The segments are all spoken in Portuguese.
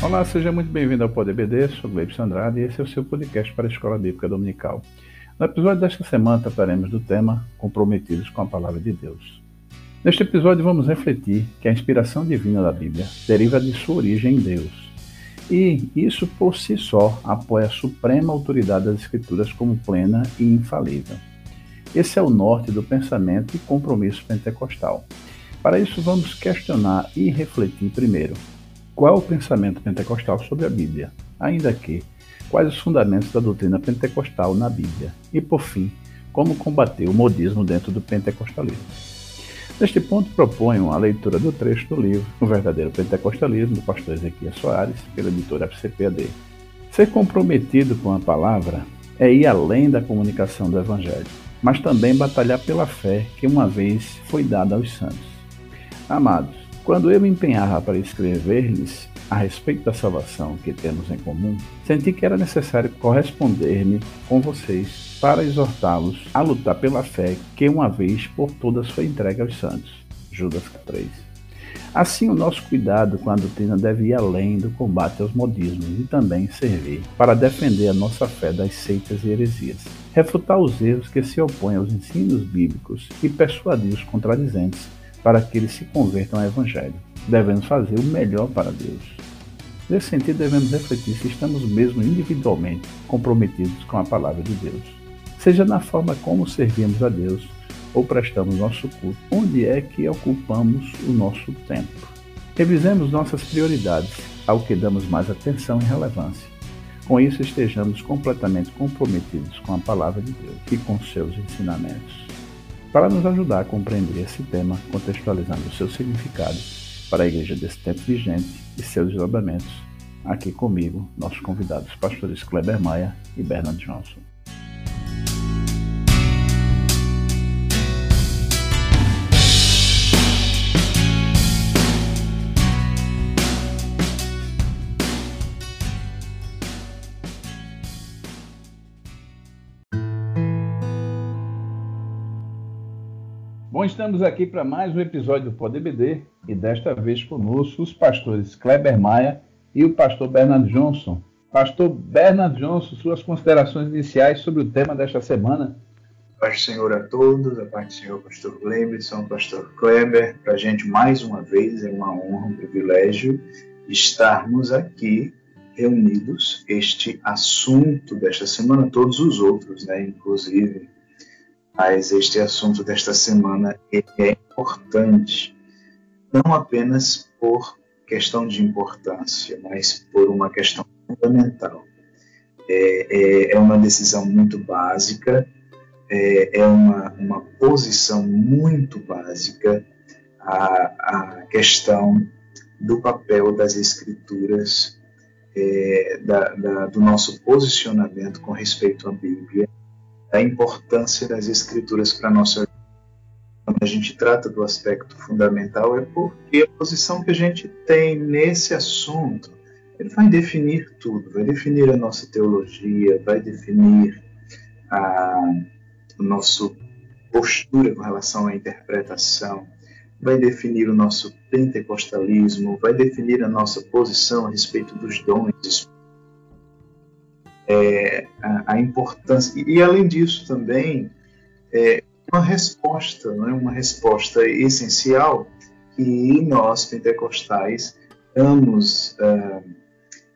Olá, seja muito bem-vindo ao Poder BD, sou Gleibson Andrade e esse é o seu podcast para a Escola Bíblica Dominical. No episódio desta semana trataremos do tema Comprometidos com a Palavra de Deus. Neste episódio vamos refletir que a inspiração divina da Bíblia deriva de sua origem em Deus. E isso por si só apoia a suprema autoridade das Escrituras como plena e infalível. Esse é o norte do pensamento e compromisso pentecostal. Para isso, vamos questionar e refletir primeiro qual é o pensamento pentecostal sobre a Bíblia, ainda que quais os fundamentos da doutrina pentecostal na Bíblia e, por fim, como combater o modismo dentro do pentecostalismo. Neste ponto, proponho a leitura do trecho do livro O Verdadeiro Pentecostalismo, do pastor Ezequiel Soares, pela editora FCPAD. Ser comprometido com a palavra é ir além da comunicação do Evangelho, mas também batalhar pela fé que uma vez foi dada aos santos. Amados, quando eu me empenhava para escrever-lhes a respeito da salvação que temos em comum, senti que era necessário corresponder-me com vocês para exortá-los a lutar pela fé que uma vez por todas foi entregue aos santos. Judas 3. Assim, o nosso cuidado com a doutrina deve ir além do combate aos modismos e também servir para defender a nossa fé das seitas e heresias, refutar os erros que se opõem aos ensinos bíblicos e persuadir os contradizentes para que eles se convertam ao Evangelho. Devemos fazer o melhor para Deus. Nesse sentido, devemos refletir se estamos mesmo individualmente comprometidos com a palavra de Deus. Seja na forma como servimos a Deus ou prestamos nosso culto, onde é que ocupamos o nosso tempo. Revisemos nossas prioridades, ao que damos mais atenção e relevância. Com isso, estejamos completamente comprometidos com a palavra de Deus e com seus ensinamentos. Para nos ajudar a compreender esse tema, contextualizando o seu significado para a igreja desse tempo vigente e seus desdobramentos, aqui comigo, nossos convidados, pastores Kleber Maia e Bernard Johnson. Bom, estamos aqui para mais um episódio do Poder BD e desta vez conosco os pastores Kleber Maia e o pastor Bernard Johnson. Pastor Bernard Johnson, suas considerações iniciais sobre o tema desta semana. Paz do Senhor a todos, a paz do Senhor, pastor Gleibson, pastor Kleber. Para a gente, mais uma vez, é uma honra, um privilégio estarmos aqui reunidos. Este assunto desta semana, todos os outros, né, inclusive mas este assunto desta semana é importante, não apenas por questão de importância, mas por uma questão fundamental. É, é, é uma decisão muito básica, é, é uma, uma posição muito básica a, a questão do papel das escrituras, é, da, da, do nosso posicionamento com respeito à Bíblia a importância das escrituras para nossa vida. Quando a gente trata do aspecto fundamental é porque a posição que a gente tem nesse assunto ele vai definir tudo, vai definir a nossa teologia, vai definir a, nossa postura com relação à interpretação, vai definir o nosso pentecostalismo, vai definir a nossa posição a respeito dos dons é, a, a, importância. E, além disso, também, é, uma resposta, né, uma resposta essencial que nós, pentecostais, damos é,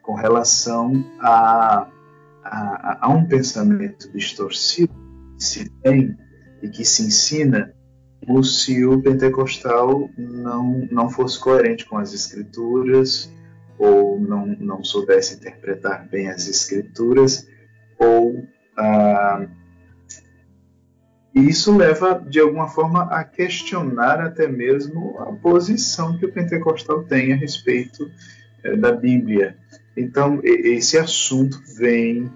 com relação a, a, a, um pensamento distorcido que se tem e que se ensina como se o pentecostal não, não fosse coerente com as escrituras, ou não, não soubesse interpretar bem as escrituras, ou ah, isso leva de alguma forma a questionar até mesmo a posição que o pentecostal tem a respeito eh, da Bíblia. Então esse assunto vem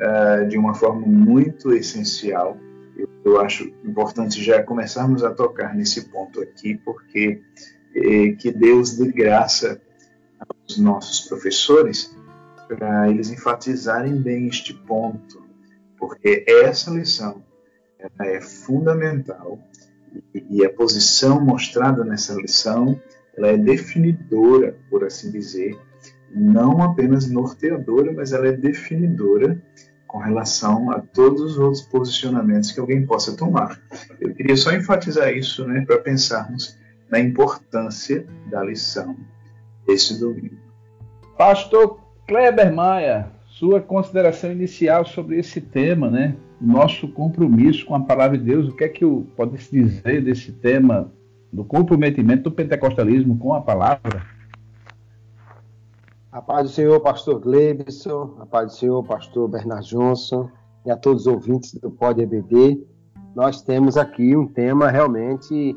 ah, de uma forma muito essencial. Eu, eu, acho importante já começarmos a tocar nesse ponto aqui, porque eh, que Deus dê graça os nossos professores para eles enfatizarem bem este ponto, porque essa lição é fundamental e a posição mostrada nessa lição ela é definidora, por assim dizer, não apenas norteadora, mas ela é definidora com relação a todos os outros posicionamentos que alguém possa tomar. Eu queria só enfatizar isso né, para pensarmos na importância da lição esse domingo. Pastor Kleber Maia, sua consideração inicial sobre esse tema, né? Nosso compromisso com a palavra de Deus. O que é que pode se dizer desse tema do comprometimento do pentecostalismo com a palavra? A paz do Senhor, pastor Glebson, a paz do Senhor, pastor Bernard Johnson e a todos os ouvintes do Pod EBD. Nós temos aqui um tema realmente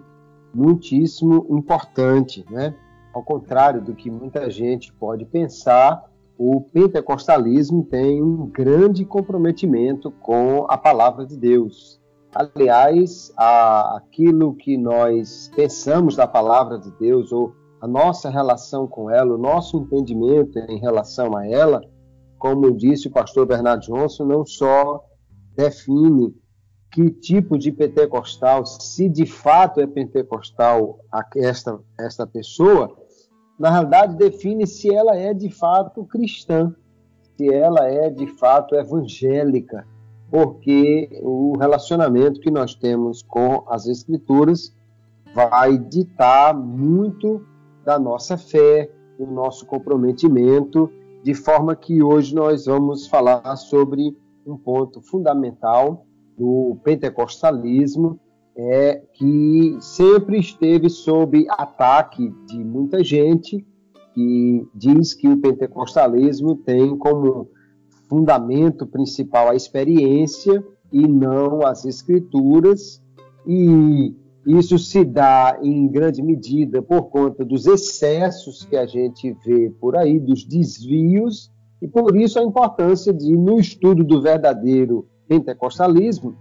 muitíssimo importante, né? Ao contrário do que muita gente pode pensar, o pentecostalismo tem um grande comprometimento com a palavra de Deus. Aliás, a, aquilo que nós pensamos da palavra de Deus ou a nossa relação com ela, o nosso entendimento em relação a ela, como disse o pastor Bernardo Johnson, não só define que tipo de pentecostal, se de fato é pentecostal esta, esta pessoa, na realidade define se ela é de fato cristã, se ela é de fato evangélica, porque o relacionamento que nós temos com as Escrituras vai ditar muito da nossa fé, do nosso comprometimento, de forma que hoje nós vamos falar sobre um ponto fundamental do pentecostalismo, é que sempre esteve sob ataque de muita gente que diz que o pentecostalismo tem como fundamento principal a experiência e não as escrituras e isso se dá em grande medida por conta dos excessos que a gente vê por aí, dos desvios, e por isso a importância de, no estudo do verdadeiro pentecostalismo,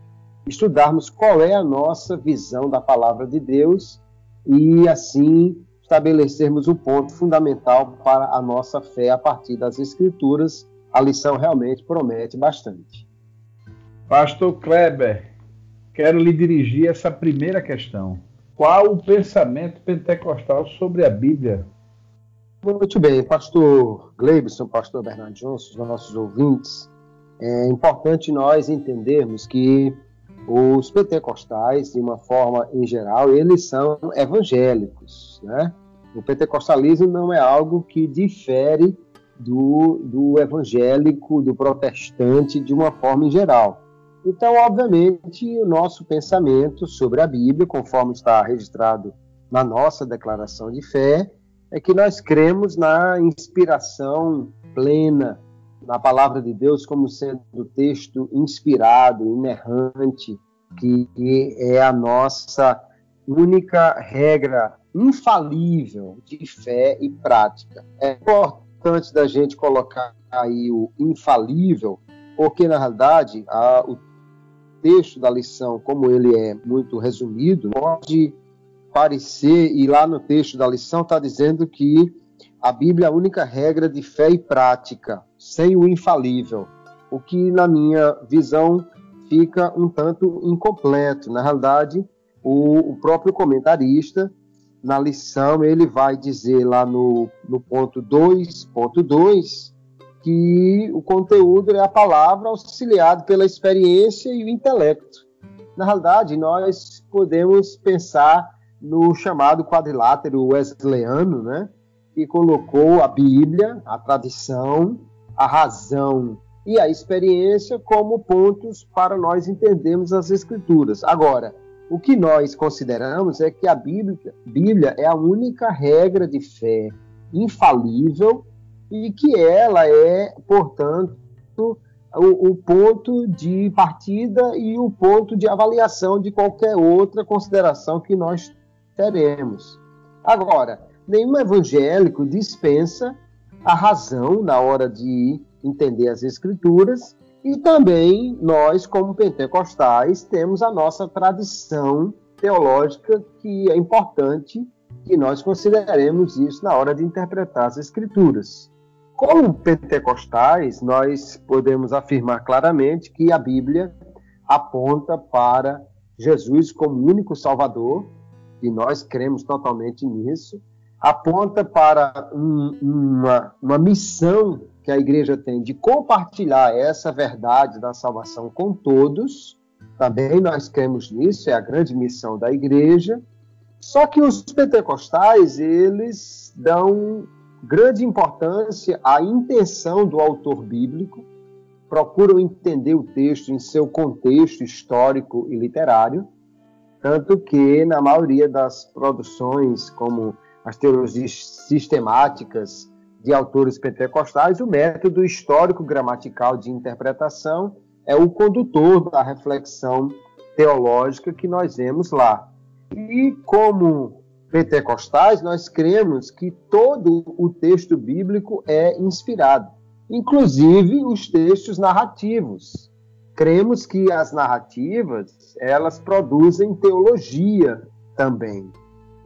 estudarmos qual é a nossa visão da palavra de Deus e, assim, estabelecermos o um ponto fundamental para a nossa fé a partir das Escrituras. A lição realmente promete bastante. Pastor Kleber, quero lhe dirigir essa primeira questão. Qual o pensamento pentecostal sobre a Bíblia? Muito bem, pastor Gleibson, pastor Bernardo Johnson, os nossos ouvintes, é importante nós entendermos que os pentecostais, de uma forma em geral, eles são evangélicos, né? O pentecostalismo não é algo que difere do, do evangélico, do protestante, de uma forma em geral. Então, obviamente, o nosso pensamento sobre a Bíblia, conforme está registrado na nossa declaração de fé, é que nós cremos na inspiração plena na palavra de Deus como sendo o texto inspirado, inerrante, que é a nossa única regra infalível de fé e prática. É importante da gente colocar aí o infalível, porque na realidade a, o texto da lição, como ele é muito resumido, pode parecer, e lá no texto da lição está dizendo que a Bíblia é a única regra de fé e prática, sem o infalível, o que, na minha visão, fica um tanto incompleto. Na realidade, o, o próprio comentarista, na lição, ele vai dizer lá no, no ponto 2.2 que o conteúdo é a palavra auxiliado pela experiência e o intelecto. Na realidade, nós podemos pensar no chamado quadrilátero wesleyano, né, que colocou a Bíblia, a tradição, a razão e a experiência como pontos para nós entendermos as Escrituras. Agora, o que nós consideramos é que a Bíblia, Bíblia é a única regra de fé infalível e que ela é, portanto, o, o, ponto de partida e o ponto de avaliação de qualquer outra consideração que nós teremos. Agora, nenhum evangélico dispensa a razão na hora de entender as Escrituras e também nós, como pentecostais, temos a nossa tradição teológica que é importante que nós consideremos isso na hora de interpretar as Escrituras. Como pentecostais, nós podemos afirmar claramente que a Bíblia aponta para Jesus como único Salvador, e nós cremos totalmente nisso. Aponta para um, uma, uma missão que a igreja tem de compartilhar essa verdade da salvação com todos. Também nós cremos nisso, é a grande missão da igreja. Só que os pentecostais, eles dão grande importância à intenção do autor bíblico, procuram entender o texto em seu contexto histórico e literário, tanto que na maioria das produções, como as teologias sistemáticas de autores pentecostais, o método histórico-gramatical de interpretação é o condutor da reflexão teológica que nós vemos lá. E como pentecostais, nós cremos que todo o texto bíblico é inspirado, inclusive os textos narrativos. Cremos que as narrativas, elas produzem teologia também.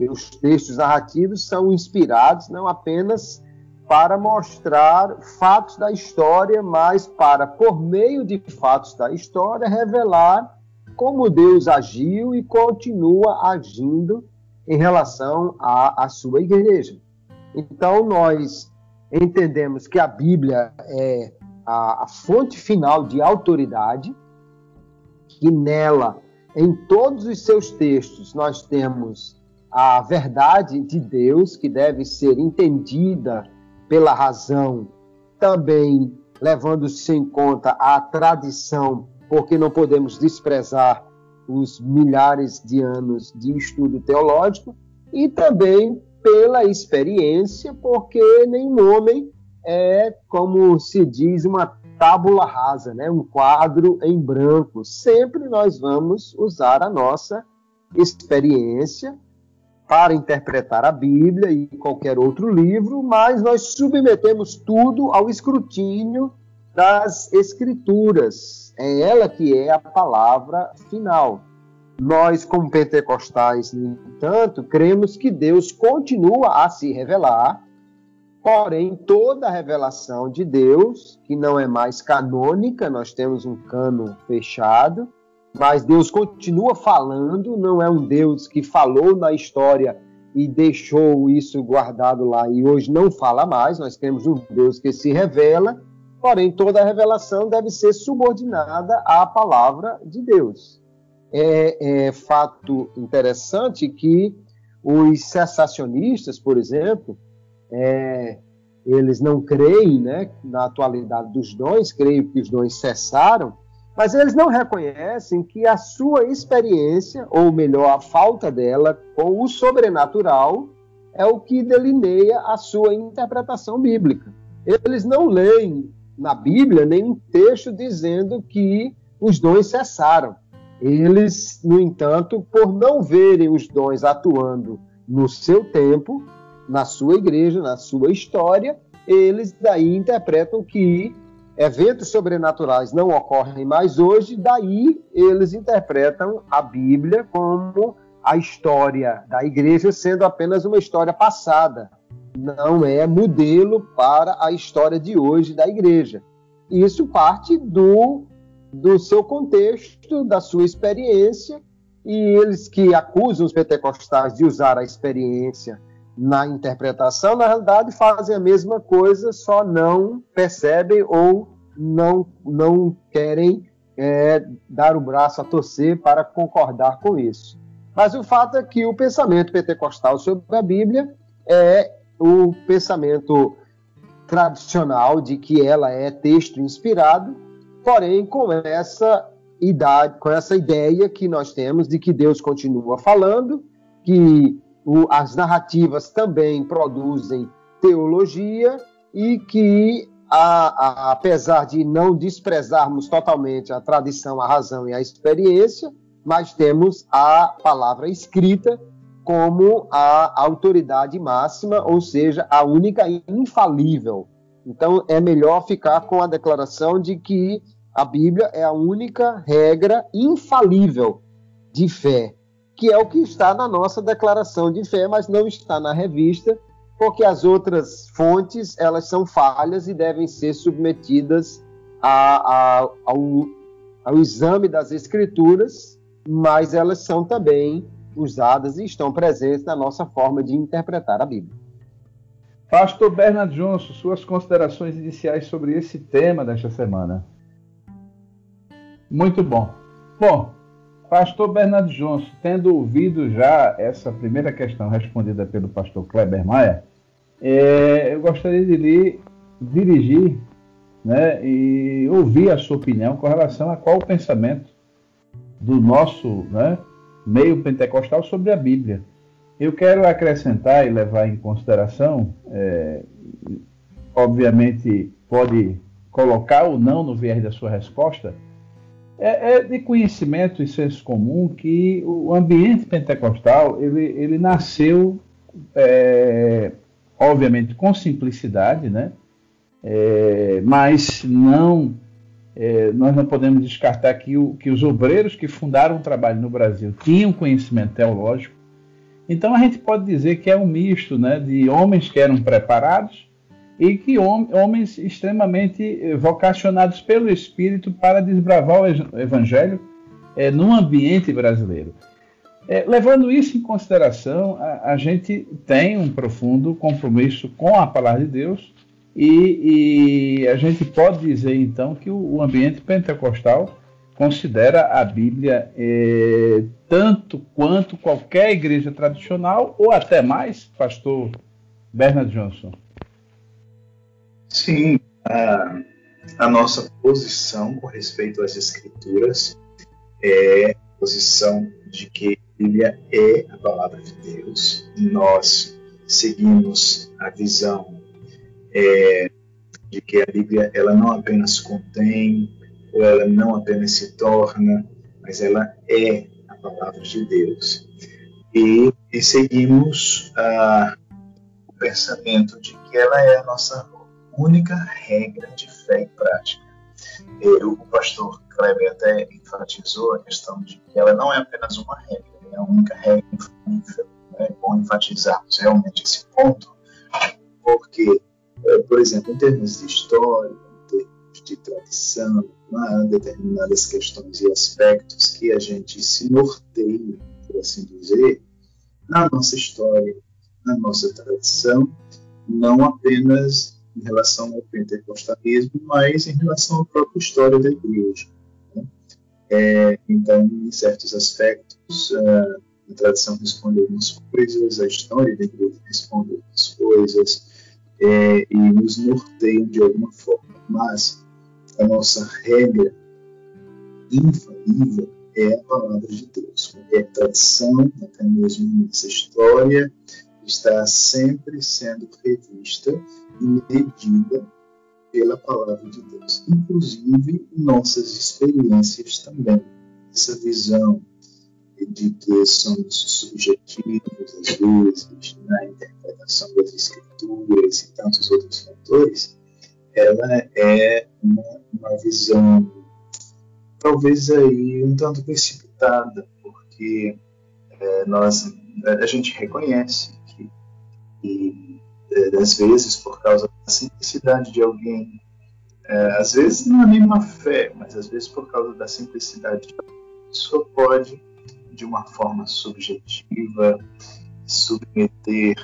Os textos narrativos são inspirados não apenas para mostrar fatos da história, mas para, por meio de fatos da história, revelar como Deus agiu e continua agindo em relação à, à sua igreja. Então, nós entendemos que a Bíblia é a, a fonte final de autoridade, que nela, em todos os seus textos, nós temos a verdade de Deus, que deve ser entendida pela razão, também levando-se em conta a tradição, porque não podemos desprezar os milhares de anos de estudo teológico, e também pela experiência, porque nenhum homem é, como se diz, uma tábula rasa, né? um quadro em branco. Sempre nós vamos usar a nossa experiência para interpretar a Bíblia e qualquer outro livro, mas nós submetemos tudo ao escrutínio das Escrituras. É ela que é a palavra final. Nós, como pentecostais, no entanto, cremos que Deus continua a se revelar, porém, toda a revelação de Deus, que não é mais canônica, nós temos um cano fechado, mas Deus continua falando, não é um Deus que falou na história e deixou isso guardado lá e hoje não fala mais. Nós temos um Deus que se revela, porém toda a revelação deve ser subordinada à palavra de Deus. É, é fato interessante que os cessacionistas, por exemplo, é, eles não creem né, na atualidade dos dons, creem que os dons cessaram, mas eles não reconhecem que a sua experiência, ou melhor, a falta dela, com o sobrenatural, é o que delineia a sua interpretação bíblica. Eles não leem na Bíblia nenhum texto dizendo que os dons cessaram. Eles, no entanto, por não verem os dons atuando no seu tempo, na sua igreja, na sua história, eles daí interpretam que eventos sobrenaturais não ocorrem mais hoje, daí eles interpretam a Bíblia como a história da igreja sendo apenas uma história passada, não é modelo para a história de hoje da igreja. Isso parte do, do seu contexto, da sua experiência, e eles que acusam os pentecostais de usar a experiência na interpretação, na realidade fazem a mesma coisa, só não percebem ou não, não querem é, dar o braço a torcer para concordar com isso. Mas o fato é que o pensamento pentecostal sobre a Bíblia é o pensamento tradicional de que ela é texto inspirado, porém com essa idade, com essa ideia que nós temos de que Deus continua falando, que o, as narrativas também produzem teologia e que, a, a, apesar de não desprezarmos totalmente a tradição, a razão e a experiência, mas temos a palavra escrita como a autoridade máxima, ou seja, a única infalível. Então é melhor ficar com a declaração de que a Bíblia é a única regra infalível de fé que é o que está na nossa declaração de fé, mas não está na revista, porque as outras fontes elas são falhas e devem ser submetidas a, a, ao, ao exame das escrituras, mas elas são também usadas e estão presentes na nossa forma de interpretar a Bíblia. Pastor Bernard Johnson, suas considerações iniciais sobre esse tema desta semana. Muito bom. Bom, Pastor Bernardo Johnson, tendo ouvido já essa primeira questão respondida pelo pastor Kleber Maia, é, eu gostaria de lhe dirigir né, e ouvir a sua opinião com relação a qual o pensamento do nosso né, meio pentecostal sobre a Bíblia. Eu quero acrescentar e levar em consideração, é, obviamente pode colocar ou não no viés da sua resposta, é, é, de conhecimento e senso comum que o ambiente pentecostal ele, ele nasceu, é, obviamente, com simplicidade, né? É, mas não é, nós não podemos descartar que, o, que os obreiros que fundaram o trabalho no Brasil tinham conhecimento teológico. Então a gente pode dizer que é um misto né, de homens que eram preparados e que homens extremamente eh, vocacionados pelo Espírito para desbravar o Evangelho é, no ambiente brasileiro. É, levando isso em consideração, a, a, gente tem um profundo compromisso com a palavra de Deus e, e a gente pode dizer então que o, o ambiente pentecostal considera a Bíblia tanto quanto qualquer igreja tradicional ou até mais, pastor Bernard Johnson. Sim, a, a nossa posição com respeito às Escrituras é a posição de que a Bíblia é a palavra de Deus. Nós seguimos a visão é, de que a Bíblia ela não apenas contém ou ela não apenas se torna, mas ela é a palavra de Deus. E, e seguimos o pensamento de que ela é a nossa única regra de fé e prática. o pastor Kleber até enfatizou a questão de que ela não é apenas uma regra, é a única regra infalível. É bom enfatizarmos realmente esse ponto, porque, é, por exemplo, em termos de história, em termos de tradição, há determinadas questões e aspectos que a gente se norteia, por assim dizer, na nossa história, na nossa tradição, não apenas em relação ao pentecostalismo, mas em relação à própria história da igreja. Né? É, então, em certos aspectos, a tradição responde algumas coisas, a história da igreja responde algumas coisas, é, e nos norteiam de alguma forma. Mas a nossa regra infalível é a palavra de Deus. Qualquer tradição, até mesmo nossa história, está sempre sendo revista e medida pela palavra de Deus, inclusive nossas experiências também. Essa visão de que somos subjetivos, às vezes, na interpretação das escrituras e tantos outros fatores, ela é uma, uma visão talvez aí um tanto precipitada, porque é, nós a gente reconhece e é, às vezes por causa da simplicidade de alguém, é, às vezes não é nem uma fé, mas às vezes por causa da simplicidade de alguém, a pessoa pode, de uma forma subjetiva, submeter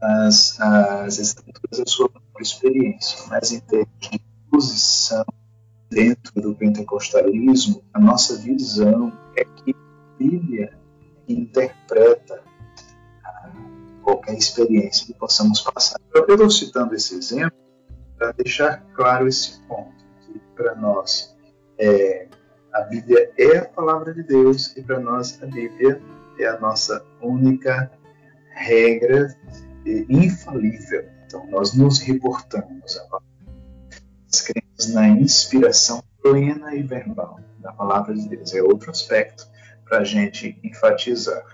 as, as escrituras à sua própria experiência, mas em termos de posição dentro do pentecostalismo, a nossa visão é que a Bíblia interpreta qualquer experiência que possamos passar. Eu estou citando esse exemplo para deixar claro esse ponto, que para nós é, a Bíblia é a palavra de Deus e para nós a Bíblia é a nossa única regra infalível. Então nós nos reportamos a nós cremos na inspiração plena e verbal da palavra de Deus. É outro aspecto para a gente enfatizar.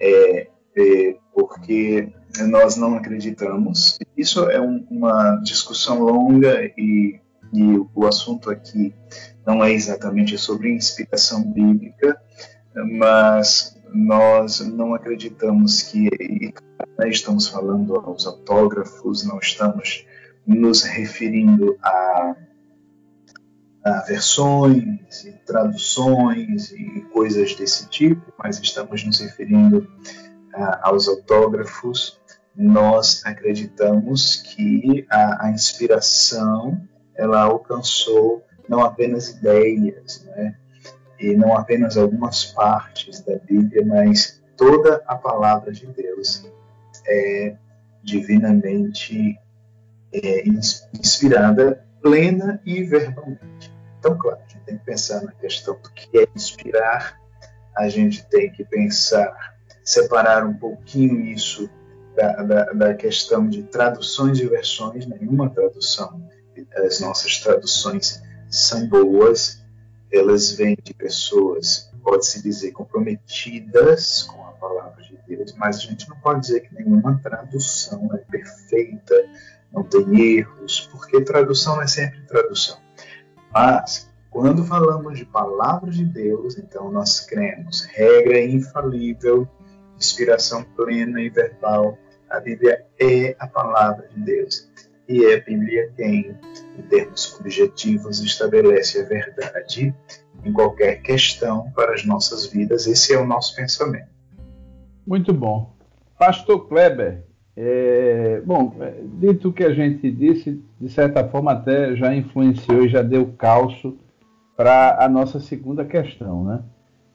É, é, porque nós não acreditamos. Isso é um, uma discussão longa e, e, o assunto aqui não é exatamente sobre inspiração bíblica, mas nós não acreditamos que né, estamos falando aos autógrafos, não estamos nos referindo a, a versões e traduções e coisas desse tipo, mas estamos nos referindo aos autógrafos nós acreditamos que a, a inspiração ela alcançou não apenas ideias, né? e não apenas algumas partes da Bíblia, mas toda a palavra de Deus é divinamente é, inspirada, plena e verbalmente. Então, claro, a gente tem que pensar na questão do que é inspirar, a gente tem que pensar, separar um pouquinho isso da, da, da questão de traduções e versões, nenhuma tradução, as nossas traduções são boas, elas vêm de pessoas, pode-se dizer, comprometidas com a palavra de Deus, mas a gente não pode dizer que nenhuma tradução é perfeita, não tem erros, porque tradução é sempre tradução. Mas, quando falamos de palavra de Deus, então nós cremos, regra infalível, inspiração plena e verbal, a Bíblia é a palavra de Deus. E é a Bíblia quem, em termos objetivos, estabelece a verdade em qualquer questão para as nossas vidas. Esse é o nosso pensamento. Muito bom. Pastor Kleber, é, bom, é, dito o que a gente disse, de certa forma até já influenciou e já deu calço para a nossa segunda questão, né?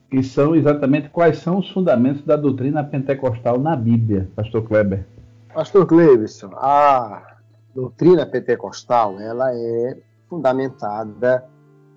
Que são exatamente quais são os fundamentos da doutrina pentecostal na Bíblia, Pastor Kleber. Pastor Cleverson, a doutrina pentecostal ela é fundamentada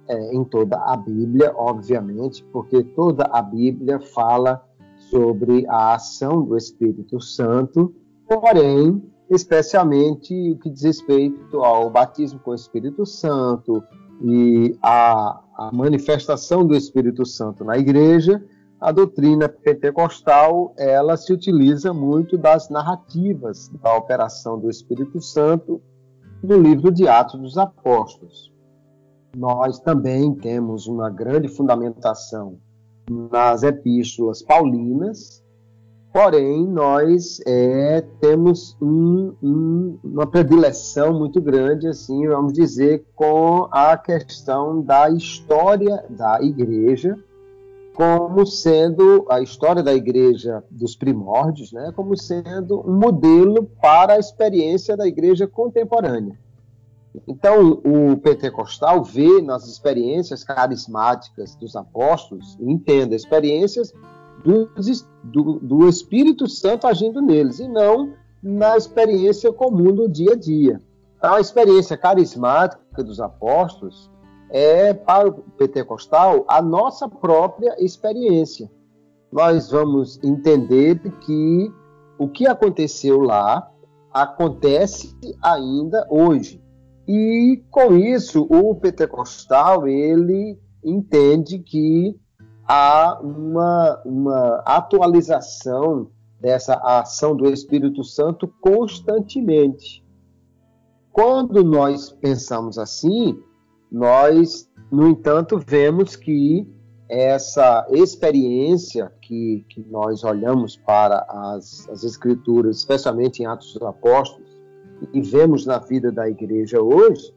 é, em toda a Bíblia, obviamente, porque toda a Bíblia fala sobre a ação do Espírito Santo, porém, especialmente o que diz respeito ao batismo com o Espírito Santo e a, a manifestação do Espírito Santo na igreja, a doutrina pentecostal ela se utiliza muito das narrativas da operação do Espírito Santo no livro de Atos dos Apóstolos. Nós também temos uma grande fundamentação nas epístolas paulinas, porém nós é, temos um, um, uma predileção muito grande, assim, vamos dizer, com a questão da história da igreja, como sendo a história da igreja dos primórdios, né, como sendo um modelo para a experiência da igreja contemporânea. Então, o pentecostal vê nas experiências carismáticas dos apóstolos, entenda, experiências do, do, do, Espírito Santo agindo neles, e não na experiência comum do dia a dia. A experiência carismática dos apóstolos é, para o pentecostal, a nossa própria experiência. Nós vamos entender que o que aconteceu lá acontece ainda hoje. E com isso, o pentecostal ele entende que há uma, uma atualização dessa ação do Espírito Santo constantemente. Quando nós pensamos assim, nós, no entanto, vemos que essa experiência que, que nós olhamos para as, as Escrituras, especialmente em Atos dos Apóstolos, e vemos na vida da igreja hoje,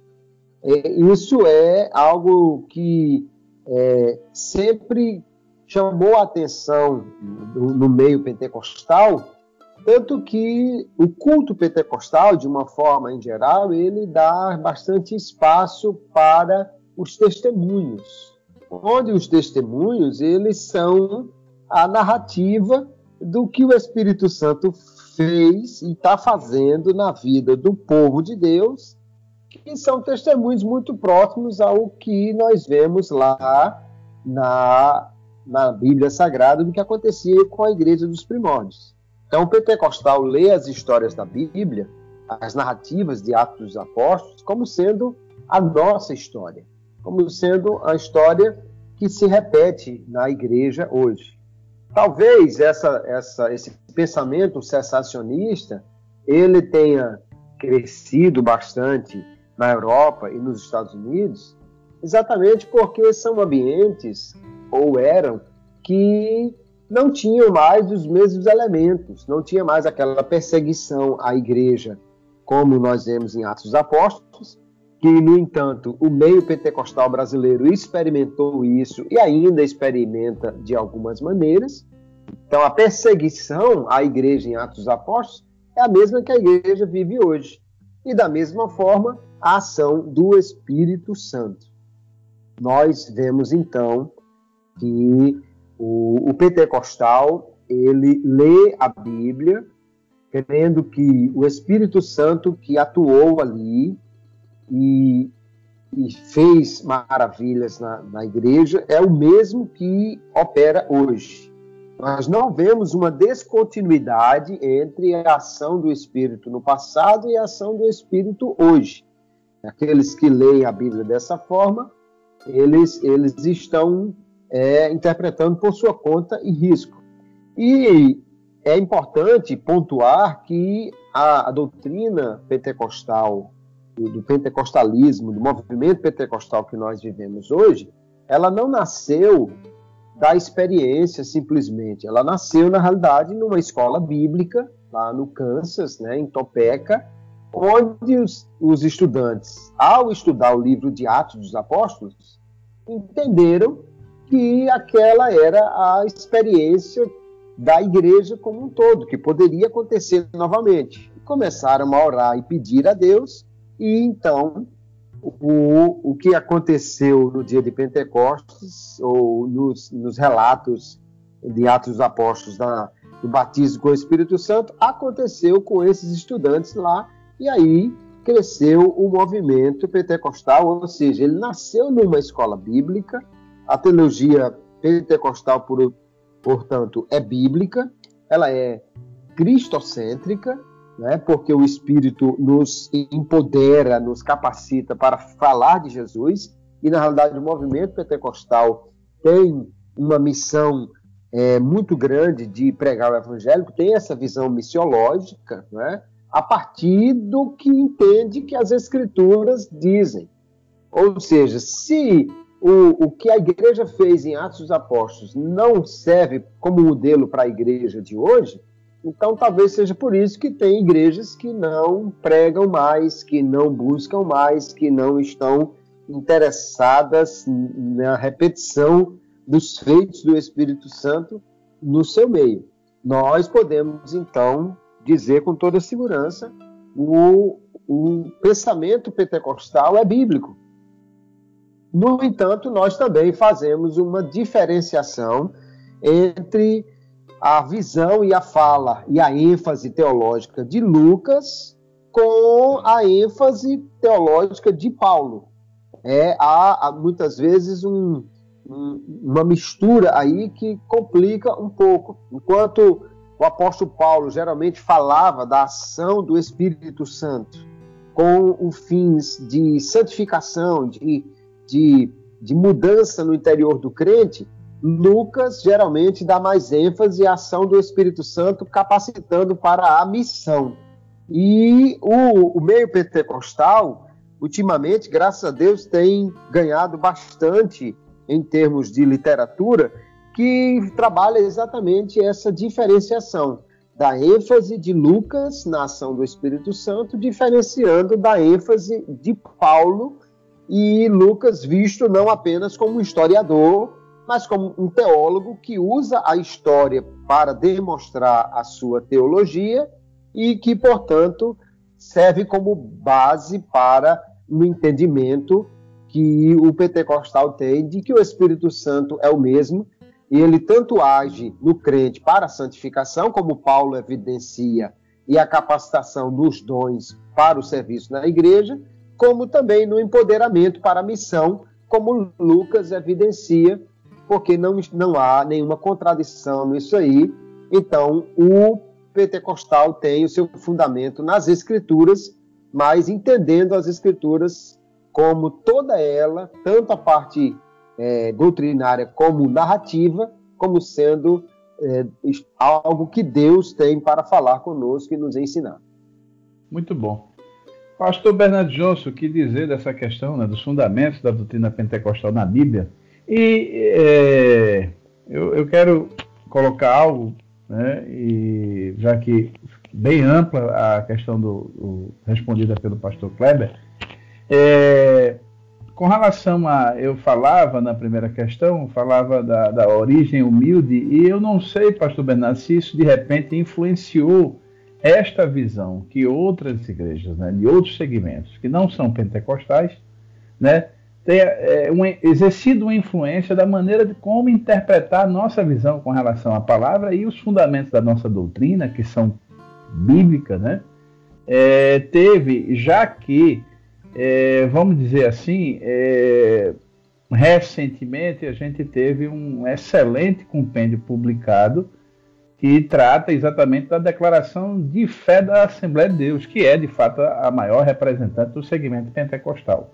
é, isso é algo que é, sempre chamou a atenção no, meio pentecostal, tanto que o culto pentecostal, de uma forma em geral, ele dá bastante espaço para os testemunhos, onde os testemunhos eles são a narrativa do que o Espírito Santo fez e está fazendo na vida do povo de Deus, que são testemunhos muito próximos ao que nós vemos lá na, na Bíblia Sagrada do que acontecia com a igreja dos primórdios. Então, o pentecostal lê as histórias da Bíblia, as narrativas de Atos dos Apóstolos, como sendo a nossa história, como sendo a história que se repete na igreja hoje. Talvez essa, essa, esse pensamento cessacionista ele tenha crescido bastante na Europa e nos Estados Unidos, exatamente porque são ambientes ou eram que não tinham mais os mesmos elementos, não tinha mais aquela perseguição à igreja como nós vemos em Atos dos Apóstolos, que, no entanto, o meio pentecostal brasileiro experimentou isso e ainda experimenta de algumas maneiras. Então, a perseguição à igreja em Atos dos Apóstolos é a mesma que a igreja vive hoje. E da mesma forma, a ação do Espírito Santo. Nós vemos então que o, o pentecostal ele lê a Bíblia crendo que o Espírito Santo que atuou ali e, e fez maravilhas na, na igreja é o mesmo que opera hoje. Nós não vemos uma descontinuidade entre a ação do Espírito no passado e a ação do Espírito hoje. Aqueles que leem a Bíblia dessa forma, eles, eles estão é, interpretando por sua conta e risco. E é importante pontuar que a, a doutrina pentecostal, do, do pentecostalismo, do movimento pentecostal que nós vivemos hoje, ela não nasceu da experiência simplesmente. Ela nasceu, na realidade, numa escola bíblica, lá no Kansas, né, em Topeka, onde os, os estudantes, ao estudar o livro de Atos dos Apóstolos, entenderam que aquela era a experiência da igreja como um todo, que poderia acontecer novamente. Começaram a orar e pedir a Deus, e então o, o que aconteceu no dia de Pentecostes, ou nos, nos relatos de Atos dos Apóstolos da, do batismo com o Espírito Santo, aconteceu com esses estudantes lá, e aí cresceu o movimento pentecostal, ou seja, ele nasceu numa escola bíblica, a teologia pentecostal, por, portanto, é bíblica, ela é cristocêntrica, né? porque o Espírito nos empodera, nos capacita para falar de Jesus, e na realidade o movimento pentecostal tem uma missão é, muito grande de pregar o evangelho, tem essa visão missiológica, né? A partir do que entende que as escrituras dizem. Ou seja, se o, o que a igreja fez em Atos dos Apóstolos não serve como modelo para a igreja de hoje, então, talvez seja por isso que tem igrejas que não pregam mais, que não buscam mais, que não estão interessadas na repetição dos feitos do Espírito Santo no seu meio. Nós podemos, então, dizer com toda segurança: o, o pensamento pentecostal é bíblico. No entanto, nós também fazemos uma diferenciação entre a visão e a fala e a ênfase teológica de Lucas com a ênfase teológica de Paulo. É, há, há muitas vezes um, um, uma mistura aí que complica um pouco. Enquanto o apóstolo Paulo geralmente falava da ação do Espírito Santo com o fins de santificação, de, de, de mudança no interior do crente, Lucas geralmente dá mais ênfase à ação do Espírito Santo, capacitando para a missão. E o, o meio pentecostal, ultimamente, graças a Deus, tem ganhado bastante em termos de literatura, que trabalha exatamente essa diferenciação da ênfase de Lucas na ação do Espírito Santo, diferenciando da ênfase de Paulo e Lucas visto não apenas como um historiador, mas como um teólogo que usa a história para demonstrar a sua teologia e que, portanto, serve como base para o entendimento que o pentecostal tem de que o Espírito Santo é o mesmo e ele tanto age no crente para a santificação, como Paulo evidencia, e a capacitação dos dons para o serviço na igreja, como também no empoderamento para a missão, como Lucas evidencia porque não, não há nenhuma contradição nisso aí. Então, o pentecostal tem o seu fundamento nas escrituras, mas entendendo as escrituras como toda ela, tanto a parte é, doutrinária como narrativa, como sendo é, algo que Deus tem para falar conosco e nos ensinar. Muito bom. Pastor Bernardo Johnson, o que dizer dessa questão né, dos fundamentos da doutrina pentecostal na Bíblia? E é, eu, eu, quero colocar algo, né, e já que bem ampla a questão do, do respondida pelo pastor Kleber, é, com relação a, eu falava na primeira questão, falava da, da, origem humilde, e eu não sei, pastor Bernardo, se isso de repente influenciou esta visão que outras igrejas, né, de outros segmentos que não são pentecostais, né, tenha é, um, exercido uma influência da maneira de como interpretar a nossa visão com relação à palavra e os fundamentos da nossa doutrina, que são bíblicas, né, é, teve, já que, é, vamos dizer assim, é, recentemente a gente teve um excelente compêndio publicado que trata exatamente da declaração de fé da Assembleia de Deus, que é de fato a maior representante do segmento pentecostal.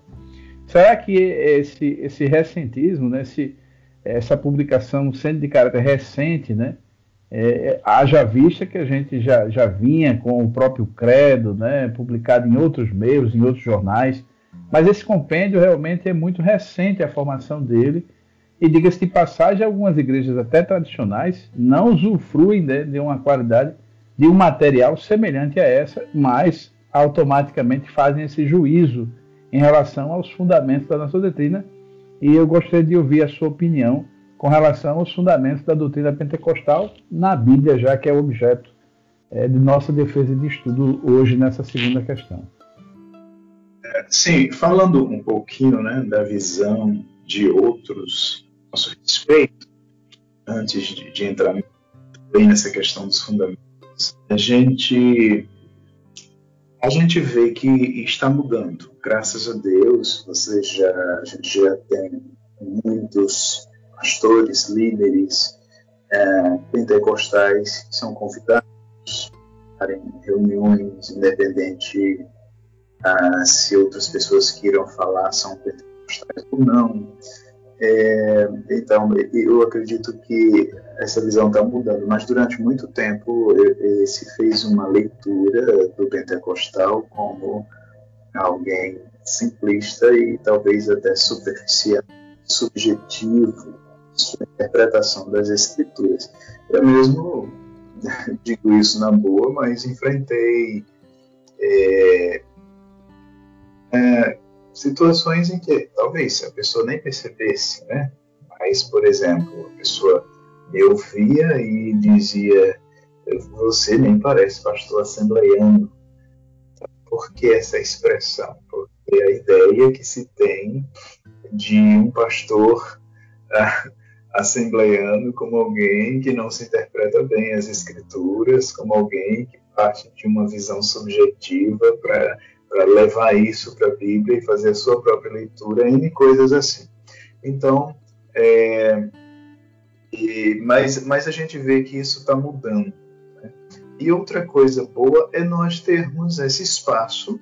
Será que esse, esse recentismo, né, esse, essa publicação sendo de caráter recente, né, é, haja vista que a gente já, já vinha com o próprio credo, né, publicado em outros meios, em outros jornais, mas esse compêndio realmente é muito recente a formação dele, e diga-se de passagem, algumas igrejas até tradicionais não usufruem de, de uma qualidade de um material semelhante a essa, mas automaticamente fazem esse juízo em relação aos fundamentos da nossa doutrina. E eu gostaria de ouvir a sua opinião com relação aos fundamentos da doutrina pentecostal na Bíblia, já que é objeto é, de nossa defesa de estudo hoje nessa segunda questão. Sim, falando um pouquinho né, da visão de outros nosso respeito, antes de, de entrar bem nessa questão dos fundamentos, a gente a gente vê que está mudando. Graças a Deus, você já, a gente já tem muitos pastores, líderes é, pentecostais que são convidados para reuniões, independente ah, se outras pessoas queiram falar são pentecostais ou não. É, então, eu acredito que essa visão está mudando, mas durante muito tempo se fez uma leitura do pentecostal como alguém simplista e talvez até superficial, subjetivo, interpretação das escrituras. Eu mesmo digo isso na boa, mas enfrentei é, é, situações em que talvez a pessoa nem percebesse, né? Mas, por exemplo, a pessoa me ouvia e dizia: Você nem parece pastor assembleiano. Por que essa expressão? Porque a ideia que se tem de um pastor ah, assembleiano como alguém que não se interpreta bem as escrituras, como alguém que parte de uma visão subjetiva para para levar isso para a Bíblia e fazer a sua própria leitura, e coisas assim. Então, é, e, mas, mas a gente vê que isso está mudando. Né? E outra coisa boa é nós termos esse espaço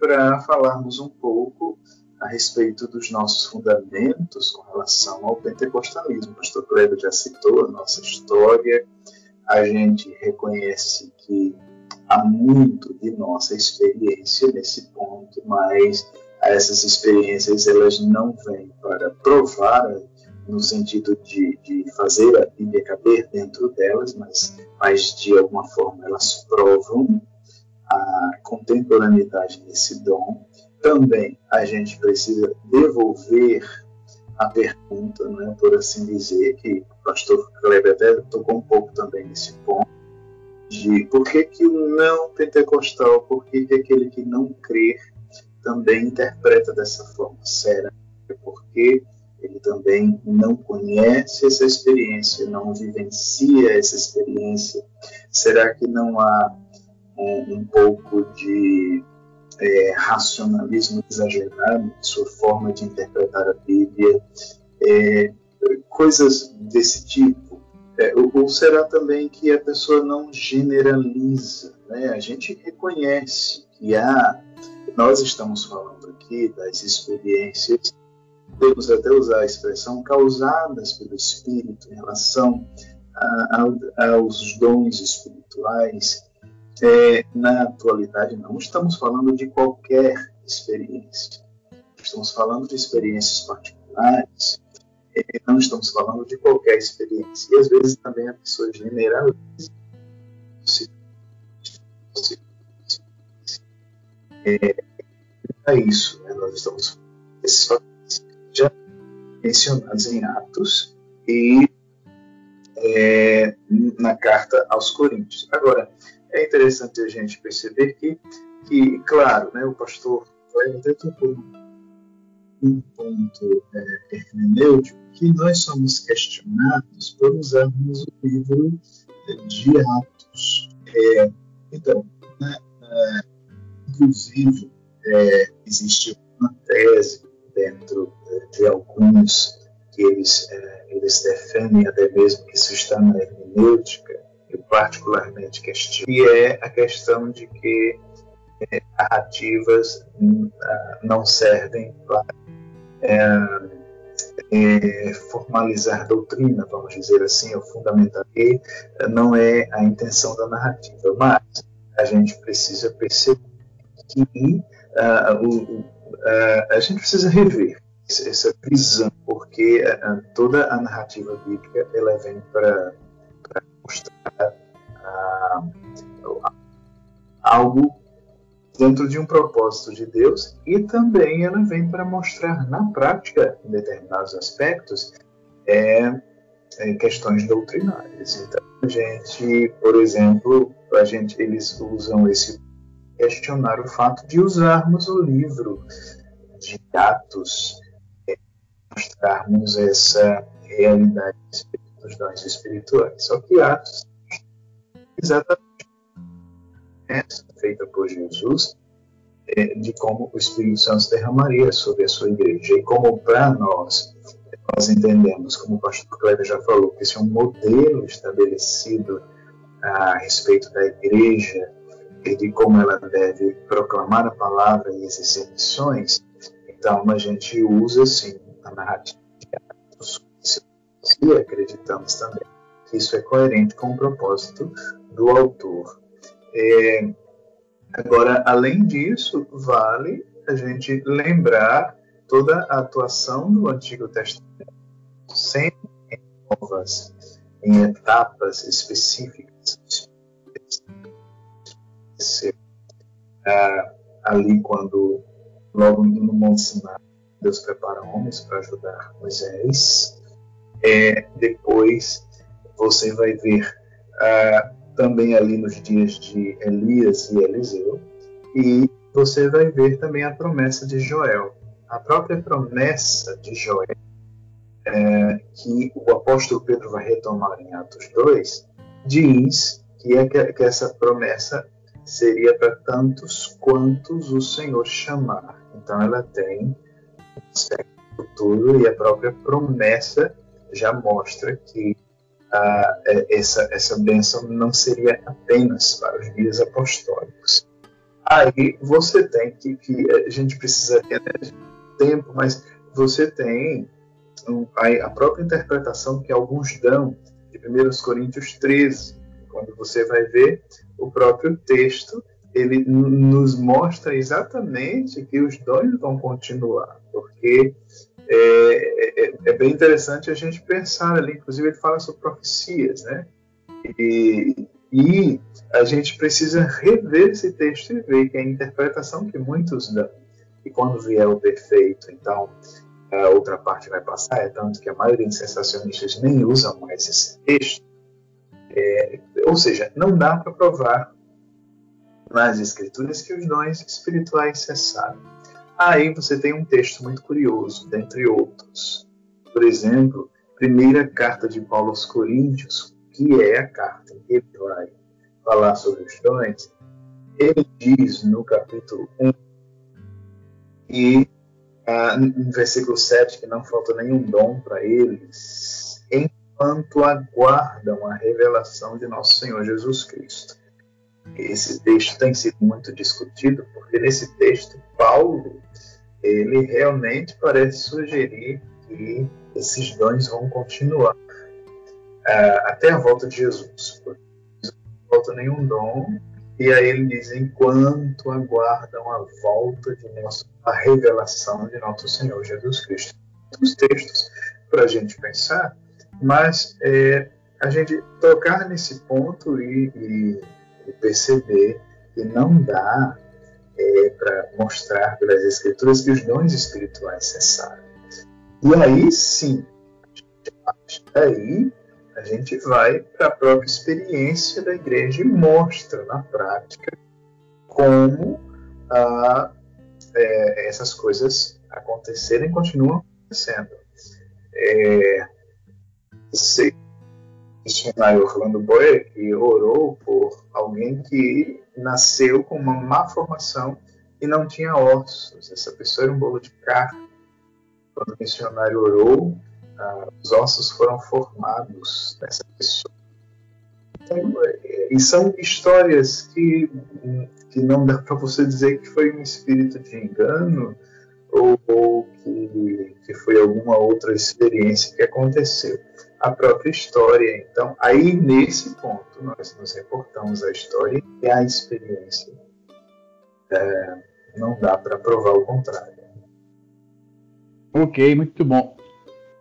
para falarmos um pouco a respeito dos nossos fundamentos com relação ao pentecostalismo. O pastor Kleber já citou a nossa história, a gente reconhece que há muito de nossa experiência nesse ponto, mas essas experiências elas não vêm para provar no sentido de, de fazer a Bíblia caber dentro delas, mas, mas de alguma forma elas provam a contemporaneidade desse dom. Também a gente precisa devolver a pergunta, né, por assim dizer, que o pastor Kleber até tocou um pouco também nesse ponto, de por que, que o não pentecostal, por que, que aquele que não crê também interpreta dessa forma? Será porque ele também não conhece essa experiência, não vivencia essa experiência? Será que não há um, um pouco de é, racionalismo exagerado na sua forma de interpretar a Bíblia? É, coisas desse tipo é, ou será também que a pessoa não generaliza? Né? A gente reconhece que há, nós estamos falando aqui das experiências, podemos até usar a expressão causadas pelo Espírito em relação a, a, aos dons espirituais. É, na atualidade, não estamos falando de qualquer experiência, estamos falando de experiências particulares não estamos falando de qualquer experiência. E às vezes também a pessoa generaliza. É, é isso, né? nós estamos já mencionados em Atos e é, na carta aos Coríntios. Agora, é interessante a gente perceber que, que claro, né, o pastor até tocou um ponto é, hermenêutico que nós somos questionados por usarmos o livro de Atos. É, então, né, é, inclusive, é, existe uma tese dentro de alguns que eles, é, eles defendem até mesmo que isso está na hermenêutica, eu particularmente questiono, e é a questão de que é, narrativas não servem para é, é, formalizar doutrina, vamos dizer assim, ou fundamentar, e não é a intenção da narrativa, mas a gente precisa perceber que uh, o, uh, a gente precisa rever essa visão, porque uh, toda a narrativa bíblica ela vem para algo dentro de um propósito de Deus e também ela vem para mostrar na prática, em determinados aspectos, é, é, questões doutrinárias. Então, a gente, por exemplo, a gente, eles usam esse questionar o fato de usarmos o livro de Atos, é, mostrarmos essa realidade dos dons espirituais. Só que Atos exatamente feita por Jesus é, de como o Espírito Santo derramaria sobre a sua igreja e como para nós nós entendemos, como o pastor Kleber já falou, que esse é um modelo estabelecido a respeito da igreja e de como ela deve proclamar a palavra e exercer missões, então a gente usa sim a narrativa e acreditamos também que isso é coerente com o propósito do autor. É, agora, além disso, vale a gente lembrar toda a atuação do Antigo Testamento, sempre em novas, em etapas específicas. Ah, ali, quando, logo no Monte Sinai, Deus prepara homens para ajudar Moisés. É, depois, você vai ver ah, também ali nos dias de Elias e Eliseu, e você vai ver também a promessa de Joel. A própria promessa de Joel, é, que o apóstolo Pedro vai retomar em Atos 2, diz que, é que, que essa promessa seria para tantos quantos o Senhor chamar. Então ela tem um futuro e a própria promessa já mostra que ah, essa, essa bênção não seria apenas para os dias apostólicos. Aí você tem que, que a gente precisa ter tempo, mas você tem a, a própria interpretação que alguns dão de 1 Coríntios 13, quando você vai ver o próprio texto, ele nos mostra exatamente que os dons vão continuar, porque é, é, é, bem interessante a gente pensar ali, inclusive ele fala sobre profecias, né? E, e a gente precisa rever esse texto e ver que é a interpretação que muitos dão. E quando vier o perfeito, então a outra parte vai passar, é tanto que a maioria dos sensacionistas nem usam mais esse texto. É, ou seja, não dá para provar nas escrituras que os dons espirituais cessaram. Aí você tem um texto muito curioso, dentre outros. Por exemplo, primeira carta de Paulo aos Coríntios, que é a carta em que ele vai falar sobre os dons, ele diz no capítulo 1 e ah, no versículo 7 que não falta nenhum dom para eles, enquanto aguardam a revelação de nosso Senhor Jesus Cristo. Esse texto tem sido muito discutido, porque nesse texto, Paulo, ele realmente parece sugerir que esses dons vão continuar uh, até a volta de Jesus. Não falta nenhum dom, e aí ele diz: enquanto aguardam a volta de nosso, a revelação de nosso Senhor Jesus Cristo. Os textos para a gente pensar, mas é, a gente tocar nesse ponto e, e e perceber que não dá é, para mostrar pelas Escrituras que os dons espirituais cessaram. E aí sim, aí a gente vai para a própria experiência da igreja e mostra na prática como ah, é, essas coisas acontecerem e continuam acontecendo. É, esse missionário Orlando que orou por alguém que nasceu com uma má formação e não tinha ossos. Essa pessoa era um bolo de carne. Quando o missionário orou, ah, os ossos foram formados nessa pessoa. Então, e são histórias que, que não dá para você dizer que foi um espírito de engano ou, ou que, que foi alguma outra experiência que aconteceu. A própria história. Então, aí nesse ponto, nós nos reportamos a história e a experiência. É, não dá para provar o contrário. Ok, muito bom.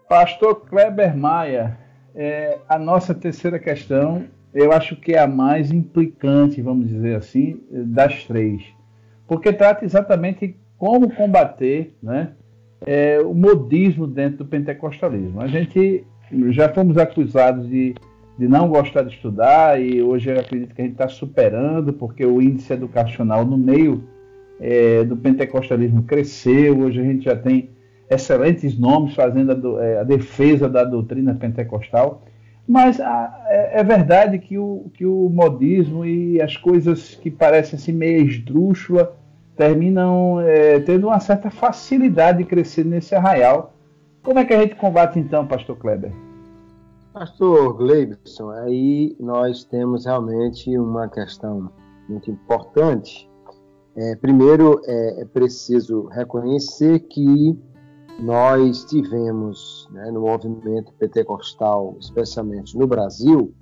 Pastor Kleber Maia, é, a nossa terceira questão, eu acho que é a mais implicante, vamos dizer assim, das três, porque trata exatamente como combater né, é, o modismo dentro do pentecostalismo. A gente já fomos acusados de, de não gostar de estudar e hoje eu acredito que a gente está superando, porque o índice educacional no meio é, do pentecostalismo cresceu, hoje a gente já tem excelentes nomes fazendo a, do, é, a defesa da doutrina pentecostal, mas a, é, é, verdade que o, que o modismo e as coisas que parecem assim meio esdrúxula terminam é, tendo uma certa facilidade de crescer nesse arraial. Como é que a gente combate então, pastor Kleber? Pastor Gleibson, aí nós temos realmente uma questão muito importante. É, primeiro, é, é preciso reconhecer que nós tivemos né, no movimento pentecostal, especialmente no Brasil,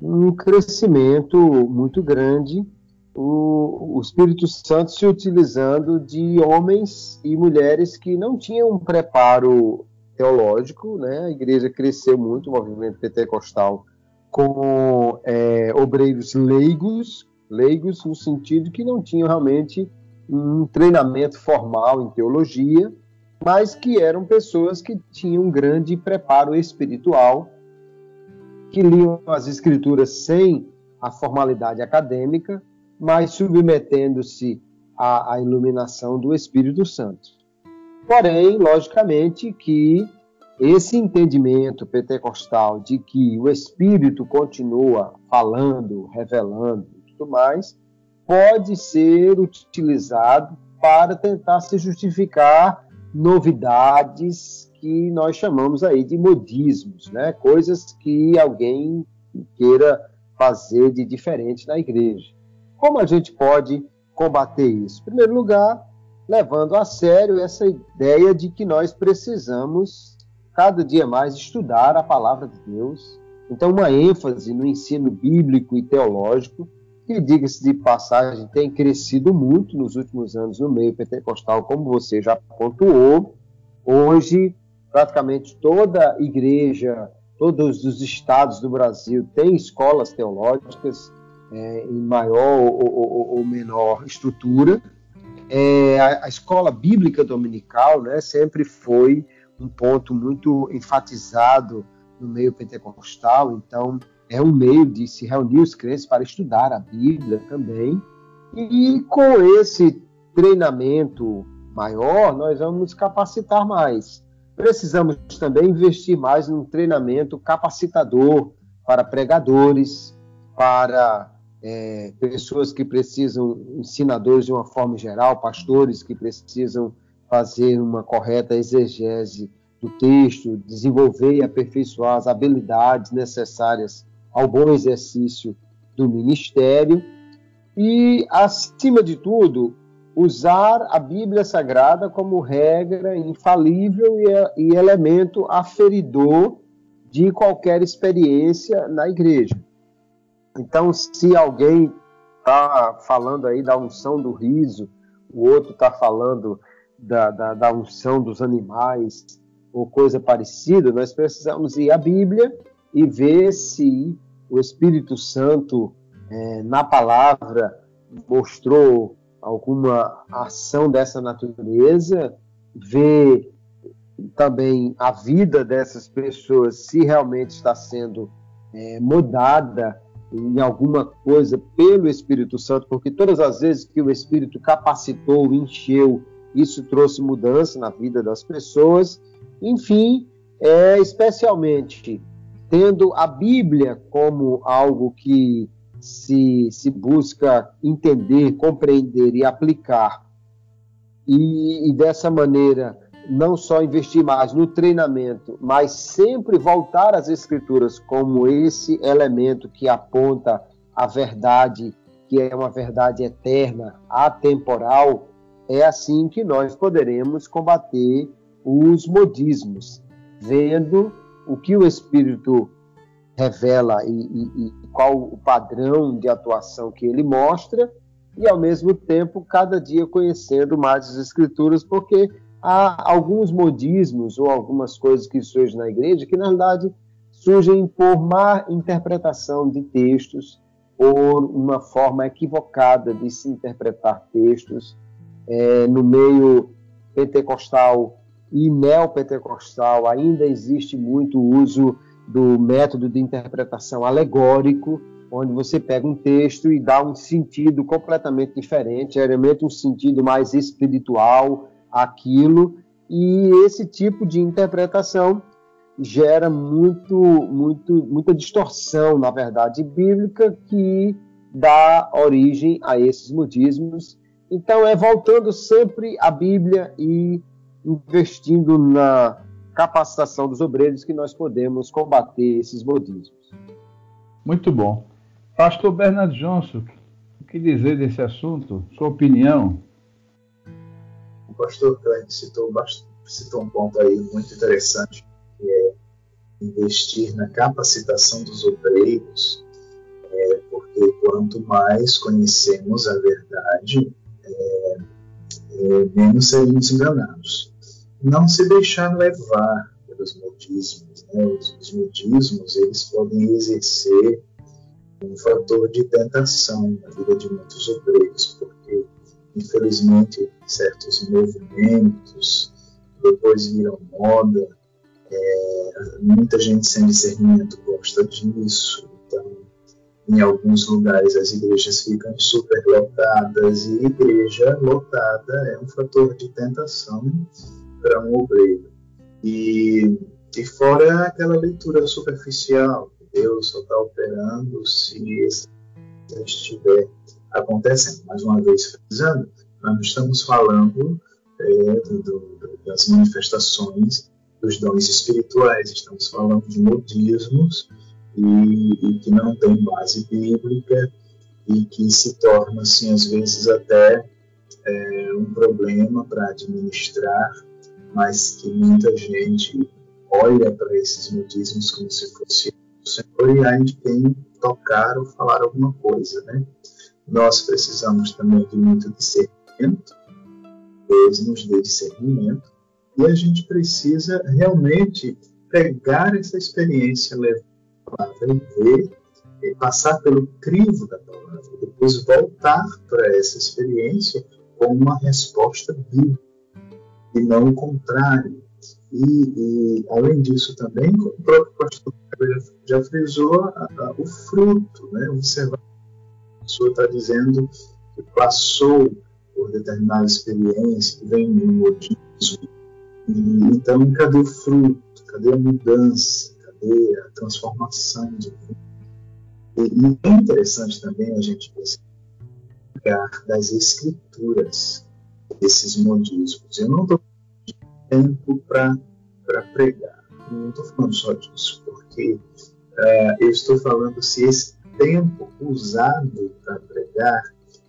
um crescimento muito grande, o, o Espírito Santo se utilizando de homens e mulheres que não tinham um preparo teológico, né? a igreja cresceu muito, o movimento pentecostal, com é, obreiros leigos, leigos no sentido que não tinham realmente um treinamento formal em teologia, mas que eram pessoas que tinham um grande preparo espiritual, que liam as escrituras sem a formalidade acadêmica, mas submetendo-se à, à iluminação do Espírito Santo. Porém, logicamente que esse entendimento pentecostal de que o Espírito continua falando, revelando e tudo mais, pode ser utilizado para tentar se justificar novidades que nós chamamos aí de modismos, né? coisas que alguém queira fazer de diferente na igreja. Como a gente pode combater isso? Em primeiro lugar, levando a sério essa ideia de que nós precisamos cada dia mais estudar a palavra de Deus. Então, uma ênfase no ensino bíblico e teológico que, diga-se de passagem, tem crescido muito nos últimos anos no meio pentecostal, como você já pontuou. Hoje, praticamente toda igreja, todos os estados do Brasil têm escolas teológicas é, em maior ou, ou, ou menor estrutura. É, a, a, escola bíblica dominical né, sempre foi um ponto muito enfatizado no meio pentecostal, então é um meio de se reunir os crentes para estudar a Bíblia também. E com esse treinamento maior, nós vamos nos capacitar mais. Precisamos também investir mais num treinamento capacitador para pregadores, para é, pessoas que precisam, ensinadores de uma forma geral, pastores que precisam fazer uma correta exegese do texto, desenvolver e aperfeiçoar as habilidades necessárias ao bom exercício do ministério e, acima de tudo, usar a Bíblia Sagrada como regra infalível e, e elemento aferidor de qualquer experiência na igreja. Então, se alguém está falando aí da unção do riso, o outro está falando da, da, da, unção dos animais ou coisa parecida, nós precisamos ir à Bíblia e ver se o Espírito Santo, é, na palavra, mostrou alguma ação dessa natureza, ver também a vida dessas pessoas, se realmente está sendo é, mudada em alguma coisa pelo Espírito Santo, porque todas as vezes que o Espírito capacitou, encheu, isso trouxe mudança na vida das pessoas. Enfim, é, especialmente tendo a Bíblia como algo que se, se busca entender, compreender e aplicar, e, e dessa maneira não só investir mais no treinamento, mas sempre voltar às Escrituras como esse elemento que aponta a verdade, que é uma verdade eterna, atemporal, é assim que nós poderemos combater os modismos, vendo o que o Espírito revela e, e, e qual o padrão de atuação que ele mostra, e ao mesmo tempo, cada dia conhecendo mais as Escrituras, porque há alguns modismos ou algumas coisas que surgem na igreja que, na verdade, surgem por má interpretação de textos ou uma forma equivocada de se interpretar textos. É, no meio pentecostal e neopentecostal ainda existe muito uso do método de interpretação alegórico, onde você pega um texto e dá um sentido completamente diferente, geralmente um sentido mais espiritual, aquilo, e esse tipo de interpretação gera muito, muito, muita distorção, na verdade, bíblica, que dá origem a esses modismos. Então, é voltando sempre à Bíblia e investindo na capacitação dos obreiros que nós podemos combater esses modismos. Muito bom. Pastor Bernardo Johnson, o que dizer desse assunto? Sua opinião? O pastor Cleide citou, citou um ponto aí muito interessante, que é investir na capacitação dos obreiros, é, porque quanto mais conhecemos a verdade, é, é, menos seremos enganados. Não se deixar levar pelos modismos. Né? Os, os modismos eles podem exercer um fator de tentação na vida de muitos obreiros, porque infelizmente, certos movimentos depois viram moda. É, muita gente sem discernimento gosta disso. Então, em alguns lugares as igrejas ficam super lotadas e igreja lotada é um fator de tentação para um obreiro. E, e fora aquela leitura superficial, Deus só está operando se estiver acontecendo. Mais uma vez, frisando, nós estamos falando é, do, do, das manifestações dos dons espirituais, estamos falando de modismos e, e, que não tem base bíblica e que se torna, assim, às vezes até é, um problema para administrar, mas que muita gente olha para esses modismos como se fosse o Senhor e aí de quem tocar ou falar alguma coisa, né? Nós precisamos também de muito discernimento, Deus nos dê discernimento, e a gente precisa realmente pegar essa experiência, levar a palavra e ver, e passar pelo crivo da palavra, depois voltar para essa experiência com uma resposta bíblica, e não o contrário. E, e, além disso também, como o próprio pastor já frisou, a, a, o fruto, né? observar pessoa está dizendo que passou por determinada experiência, que vem no modismo. Então, cadê o fruto? Cadê a mudança? Cadê a transformação de? E, e é interessante também a gente pegar das escrituras esses modismos. Eu não estou tempo para pregar. Não estou falando só disso, porque uh, eu estou falando se esse tempo usado para pregar,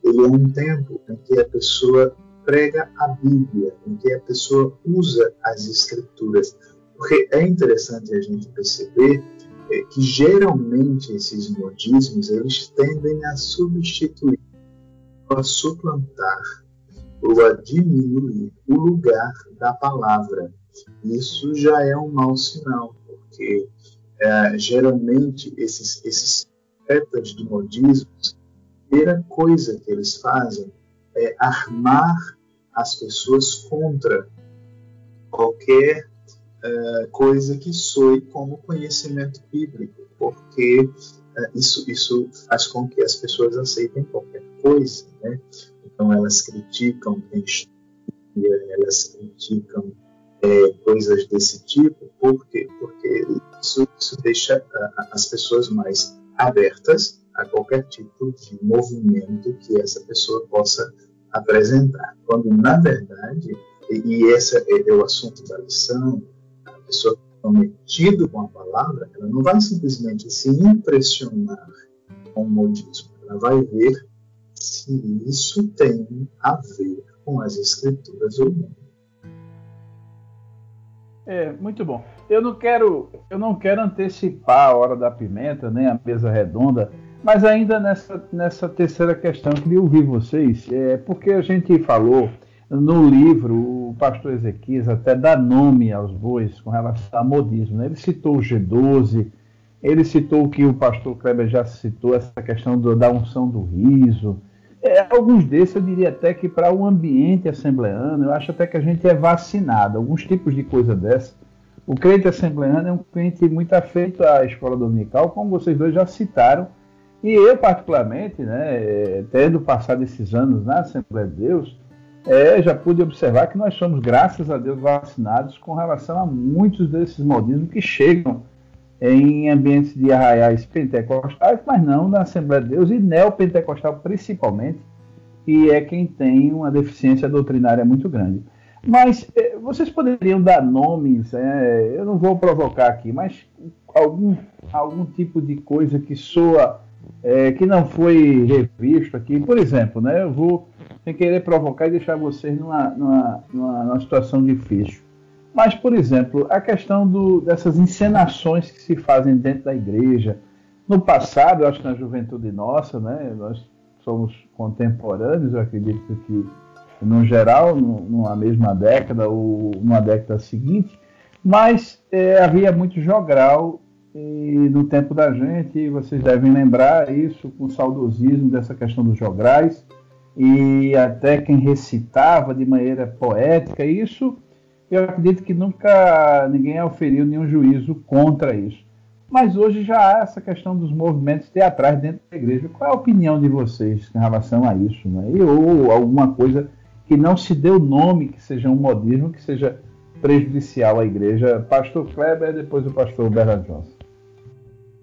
ele é um tempo em que a pessoa prega a Bíblia, em que a pessoa usa as Escrituras. Porque é interessante a gente perceber é, que geralmente esses modismos eles tendem a substituir, a suplantar ou a diminuir o lugar da palavra. Isso já é um mau sinal, porque é, geralmente esses, esses profetas de modismos, a primeira coisa que eles fazem é armar as pessoas contra qualquer uh, coisa que soe como conhecimento bíblico, porque uh, isso, isso faz com que as pessoas aceitem qualquer coisa. Né? Então, elas criticam elas criticam é, coisas desse tipo, por quê? Porque isso, isso deixa as pessoas mais abertas a qualquer tipo de movimento que essa pessoa possa apresentar. Quando, na verdade, e, esse é, é o assunto da lição, a pessoa comprometida com a palavra, ela não vai simplesmente se impressionar com o modismo, ela vai ver se isso tem a ver com as escrituras ou não. É, muito bom. Eu não quero, eu não quero antecipar a hora da pimenta, nem a mesa redonda, mas ainda nessa, nessa terceira questão, queria ouvir vocês, é, porque a gente falou no livro, o pastor Ezequias até dá nome aos bois com relação a modismo. Né? Ele citou o G12, ele citou o que o pastor Kleber já citou, essa questão do, da unção do riso. É, alguns desses eu diria até que para o ambiente assembleano, eu acho até que a gente é vacinado. Alguns tipos de coisa dessa. O crente assembleano é um crente muito afeito à escola dominical, como vocês dois já citaram e eu, particularmente, né, tendo passado esses anos na Assembleia de Deus, é, já pude observar que nós somos, graças a Deus, vacinados com relação a muitos desses modismos que chegam em ambientes de arraiais pentecostais, mas não na Assembleia de Deus e neopentecostal principalmente, que é quem tem uma deficiência doutrinária muito grande. Mas é, vocês poderiam dar nomes, é, eu não vou provocar aqui, mas algum, algum tipo de coisa que soa é, que não foi revisto aqui. Por exemplo, né, eu vou sem querer provocar e deixar vocês numa, numa, numa, numa situação difícil. Mas, por exemplo, a questão do, dessas encenações que se fazem dentro da igreja. No passado, eu acho que na juventude nossa, né, nós somos contemporâneos, eu acredito que, no geral, numa mesma década ou numa década seguinte, mas é, havia muito jogral e no tempo da gente, vocês devem lembrar isso com saudosismo dessa questão dos jograis e até quem recitava de maneira poética, isso eu acredito que nunca ninguém auferiu nenhum juízo contra isso. Mas hoje já há essa questão dos movimentos teatrais dentro da igreja. Qual é a opinião de vocês em relação a isso? Né? E, ou alguma coisa que não se dê o nome, que seja um modismo, que seja prejudicial à igreja? Pastor Kleber, depois o pastor Bernard Johnson.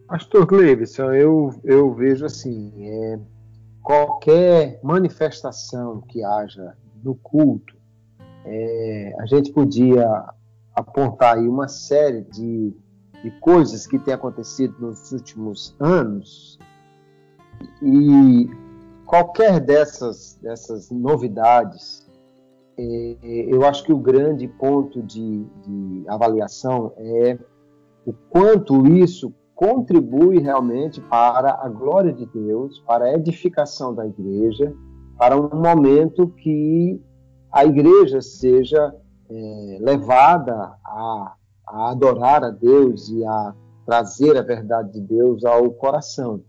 Pastor Cleveson, eu, eu vejo assim, é, qualquer manifestação que haja no culto, é, a gente podia apontar aí uma série de, de coisas que tem acontecido nos últimos anos e qualquer dessas, dessas novidades, é, eu acho que o grande ponto de, de avaliação é o quanto isso contribui realmente para a glória de Deus, para a edificação da igreja, para um momento que a igreja seja é, levada a, a, adorar a Deus e a trazer a verdade de Deus ao coração.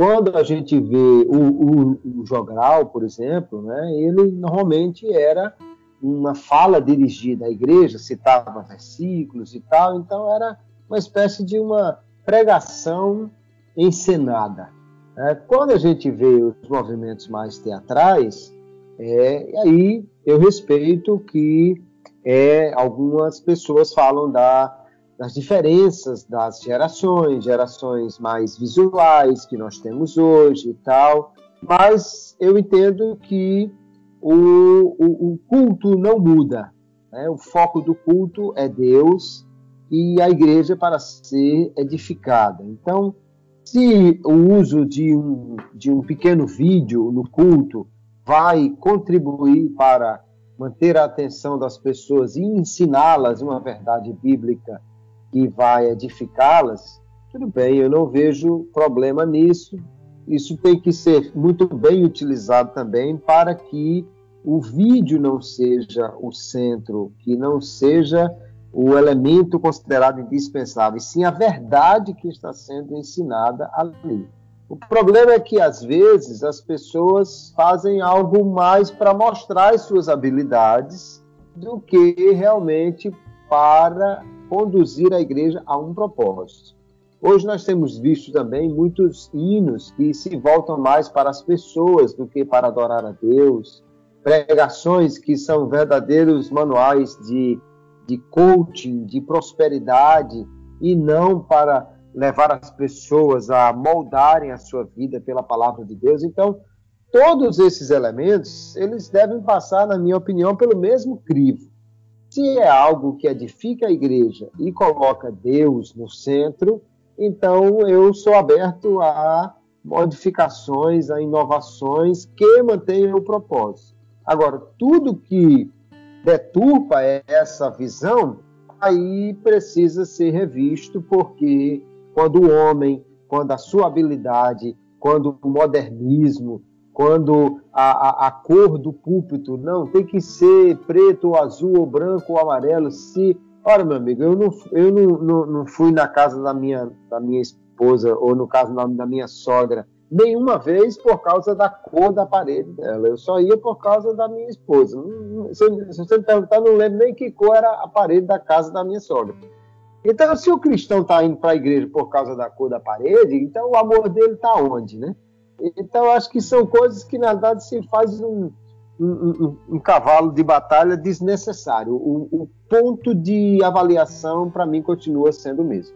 Quando a gente vê o, o, o jogral, por exemplo, né, ele normalmente era uma fala dirigida à igreja, citava versículos e tal, então era uma espécie de uma pregação encenada. É, quando a gente vê os movimentos mais teatrais, é, aí eu respeito que é, algumas pessoas falam da, das diferenças das gerações, gerações mais visuais que nós temos hoje e tal, mas eu entendo que o, o, o culto não muda. Né? O foco do culto é Deus e a igreja para ser edificada. Então, se o uso de um, de um pequeno vídeo no culto vai contribuir para manter a atenção das pessoas e ensiná-las uma verdade bíblica que vai edificá-las, tudo bem, eu não vejo problema nisso. Isso tem que ser muito bem utilizado também para que o vídeo não seja o centro, que não seja o elemento considerado indispensável, e sim a verdade que está sendo ensinada ali. O problema é que, às vezes, as pessoas fazem algo mais para mostrar as suas habilidades do que realmente para conduzir a igreja a um propósito. Hoje nós temos visto também muitos hinos que se voltam mais para as pessoas do que para adorar a Deus, pregações que são verdadeiros manuais de, de coaching, de prosperidade, e não para levar as pessoas a moldarem a sua vida pela palavra de Deus. Então, todos esses elementos, eles devem passar, na minha opinião, pelo mesmo crivo. Se é algo que edifica a igreja e coloca Deus no centro, então eu sou aberto a modificações, a inovações que mantenham o propósito. Agora, tudo que deturpa essa visão, aí precisa ser revisto, porque quando o homem, quando a sua habilidade, quando o modernismo, quando a, a, a, cor do púlpito não tem que ser preto ou azul ou branco ou amarelo. Se, olha meu amigo, eu não, eu não, não, não fui na casa da minha, da minha esposa ou no caso da minha sogra nenhuma vez por causa da cor da parede dela. Eu só ia por causa da minha esposa. Se, se você me perguntar, não lembro nem que cor era a parede da casa da minha sogra. Então, se o cristão está indo para a igreja por causa da cor da parede, então o amor dele está onde, né? Então, acho que são coisas que, na verdade, se faz um, um, um, um cavalo de batalha desnecessário. O, o ponto de avaliação, para mim, continua sendo o mesmo.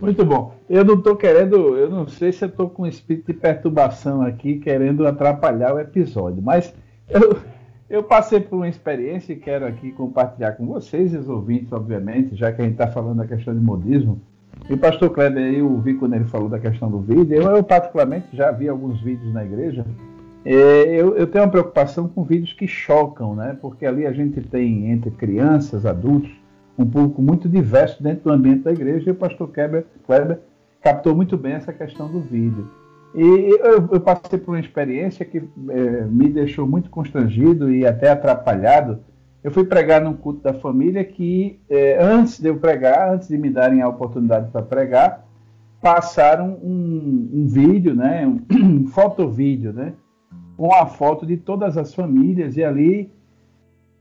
Muito bom. Eu não estou querendo, eu não sei se eu estou com um espírito de perturbação aqui, querendo atrapalhar o episódio, mas eu, eu passei por uma experiência e quero aqui compartilhar com vocês os ouvintes, obviamente, já que a gente está falando da questão de modismo. E pastor Kleber, eu vi quando ele falou da questão do vídeo, eu, eu particularmente já vi alguns vídeos na igreja. É, eu, eu, tenho uma preocupação com vídeos que chocam, né? Porque ali a gente tem entre crianças, adultos, um público muito diverso dentro do ambiente da igreja e o pastor Kleber, Kleber captou muito bem essa questão do vídeo. E eu, eu passei por uma experiência que é, me deixou muito constrangido e até atrapalhado. Eu fui pregar num culto da família que, é, antes de eu pregar, antes de me darem a oportunidade para pregar, passaram um, um vídeo, né, um, um fotovídeo, né, com a foto de todas as famílias e ali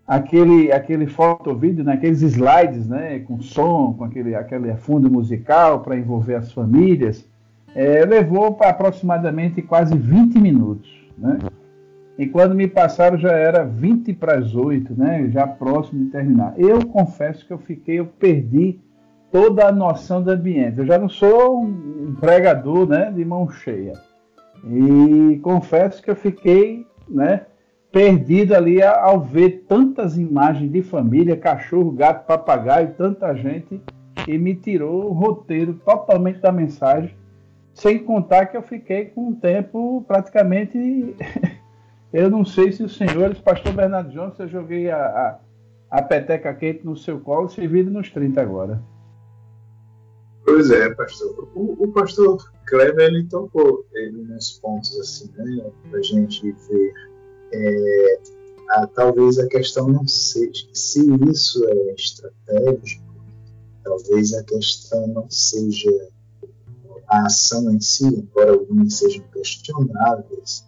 aquele aquele fotovídeo, né, aqueles slides, né, com som, com aquele aquele fundo musical para envolver as famílias é, levou para aproximadamente quase 20 minutos, né? E quando me passaram já era 20 para as 8, né? Já próximo de terminar. Eu confesso que eu fiquei, eu perdi toda a noção do ambiente. Eu já não sou um pregador, né, de mão cheia. E confesso que eu fiquei, né, perdido ali ao ver tantas imagens de família, cachorro, gato, papagaio, tanta gente, e me tirou o roteiro totalmente da mensagem sem contar que eu fiquei com um tempo praticamente. eu não sei se os senhores, pastor Bernardo Jones, eu joguei a, a, a peteca quente no seu colo, servido nos 30 agora. Pois é, pastor. O, o pastor Kleber ele tocou ele nos pontos assim, né, para a gente ver. É, a, talvez a questão não seja se isso é estratégico, talvez a questão não seja a ação em si, embora algumas sejam questionáveis,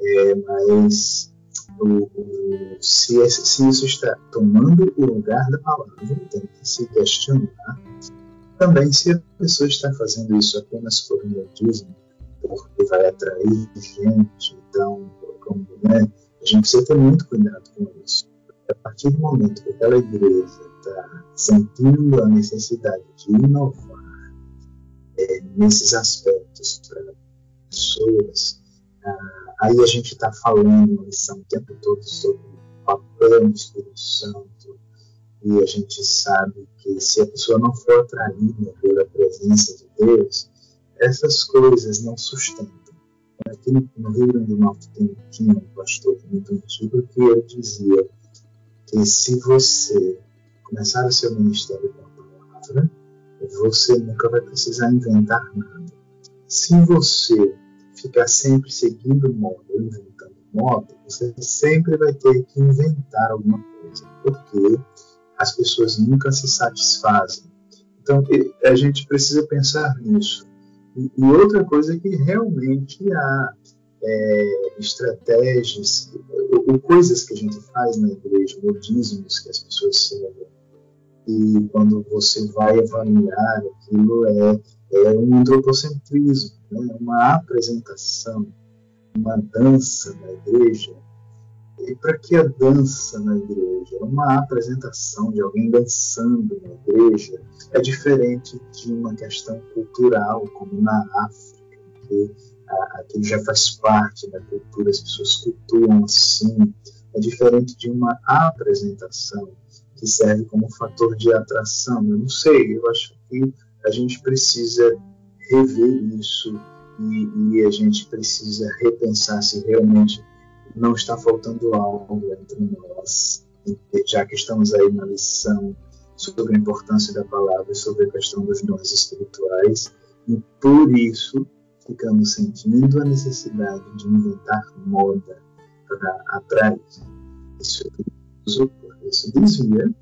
é, mas o, o, se, se, isso está tomando o lugar da palavra, tem que se questionar também se a pessoa está fazendo isso apenas por modismo, porque vai atrair gente, então, como, né, a gente precisa ter muito cuidado com isso. A partir do momento que aquela igreja está sentindo a necessidade de inovar, é, nesses aspectos para pessoas. Ah, aí a gente está falando lição o tempo todo sobre o papel do Espírito Santo e a gente sabe que se a pessoa não for atraída pela presença de Deus, essas coisas não sustentam. Aqui no Rio Grande do Norte tem, tinha um pastor muito antigo que ele dizia que se você começar o seu ministério com a palavra, você nunca vai precisar inventar nada. Se você ficar sempre seguindo moda, inventando moda, você sempre vai ter que inventar alguma coisa, porque as pessoas nunca se satisfazem. Então, a gente precisa pensar nisso. E, e outra coisa é que realmente há é, estratégias, ou, ou, coisas que a gente faz na igreja, modismos que as pessoas seguem, e quando você vai avaliar aquilo é, é um antropocentrismo, né? uma apresentação, uma dança na igreja. E para que a dança na igreja? Uma apresentação de alguém dançando na igreja é diferente de uma questão cultural, como na África, que aquilo já faz parte da cultura, as pessoas cultuam assim. É diferente de uma apresentação que serve como fator de atração. Eu não sei, eu acho que a gente precisa rever isso e, e a gente precisa repensar se realmente não está faltando algo entre nós, já que estamos aí na lição sobre a importância da palavra, sobre a questão dos dons espirituais, e por isso ficamos sentindo a necessidade de inventar moda para atrair. Isso é perigoso, porque isso desvia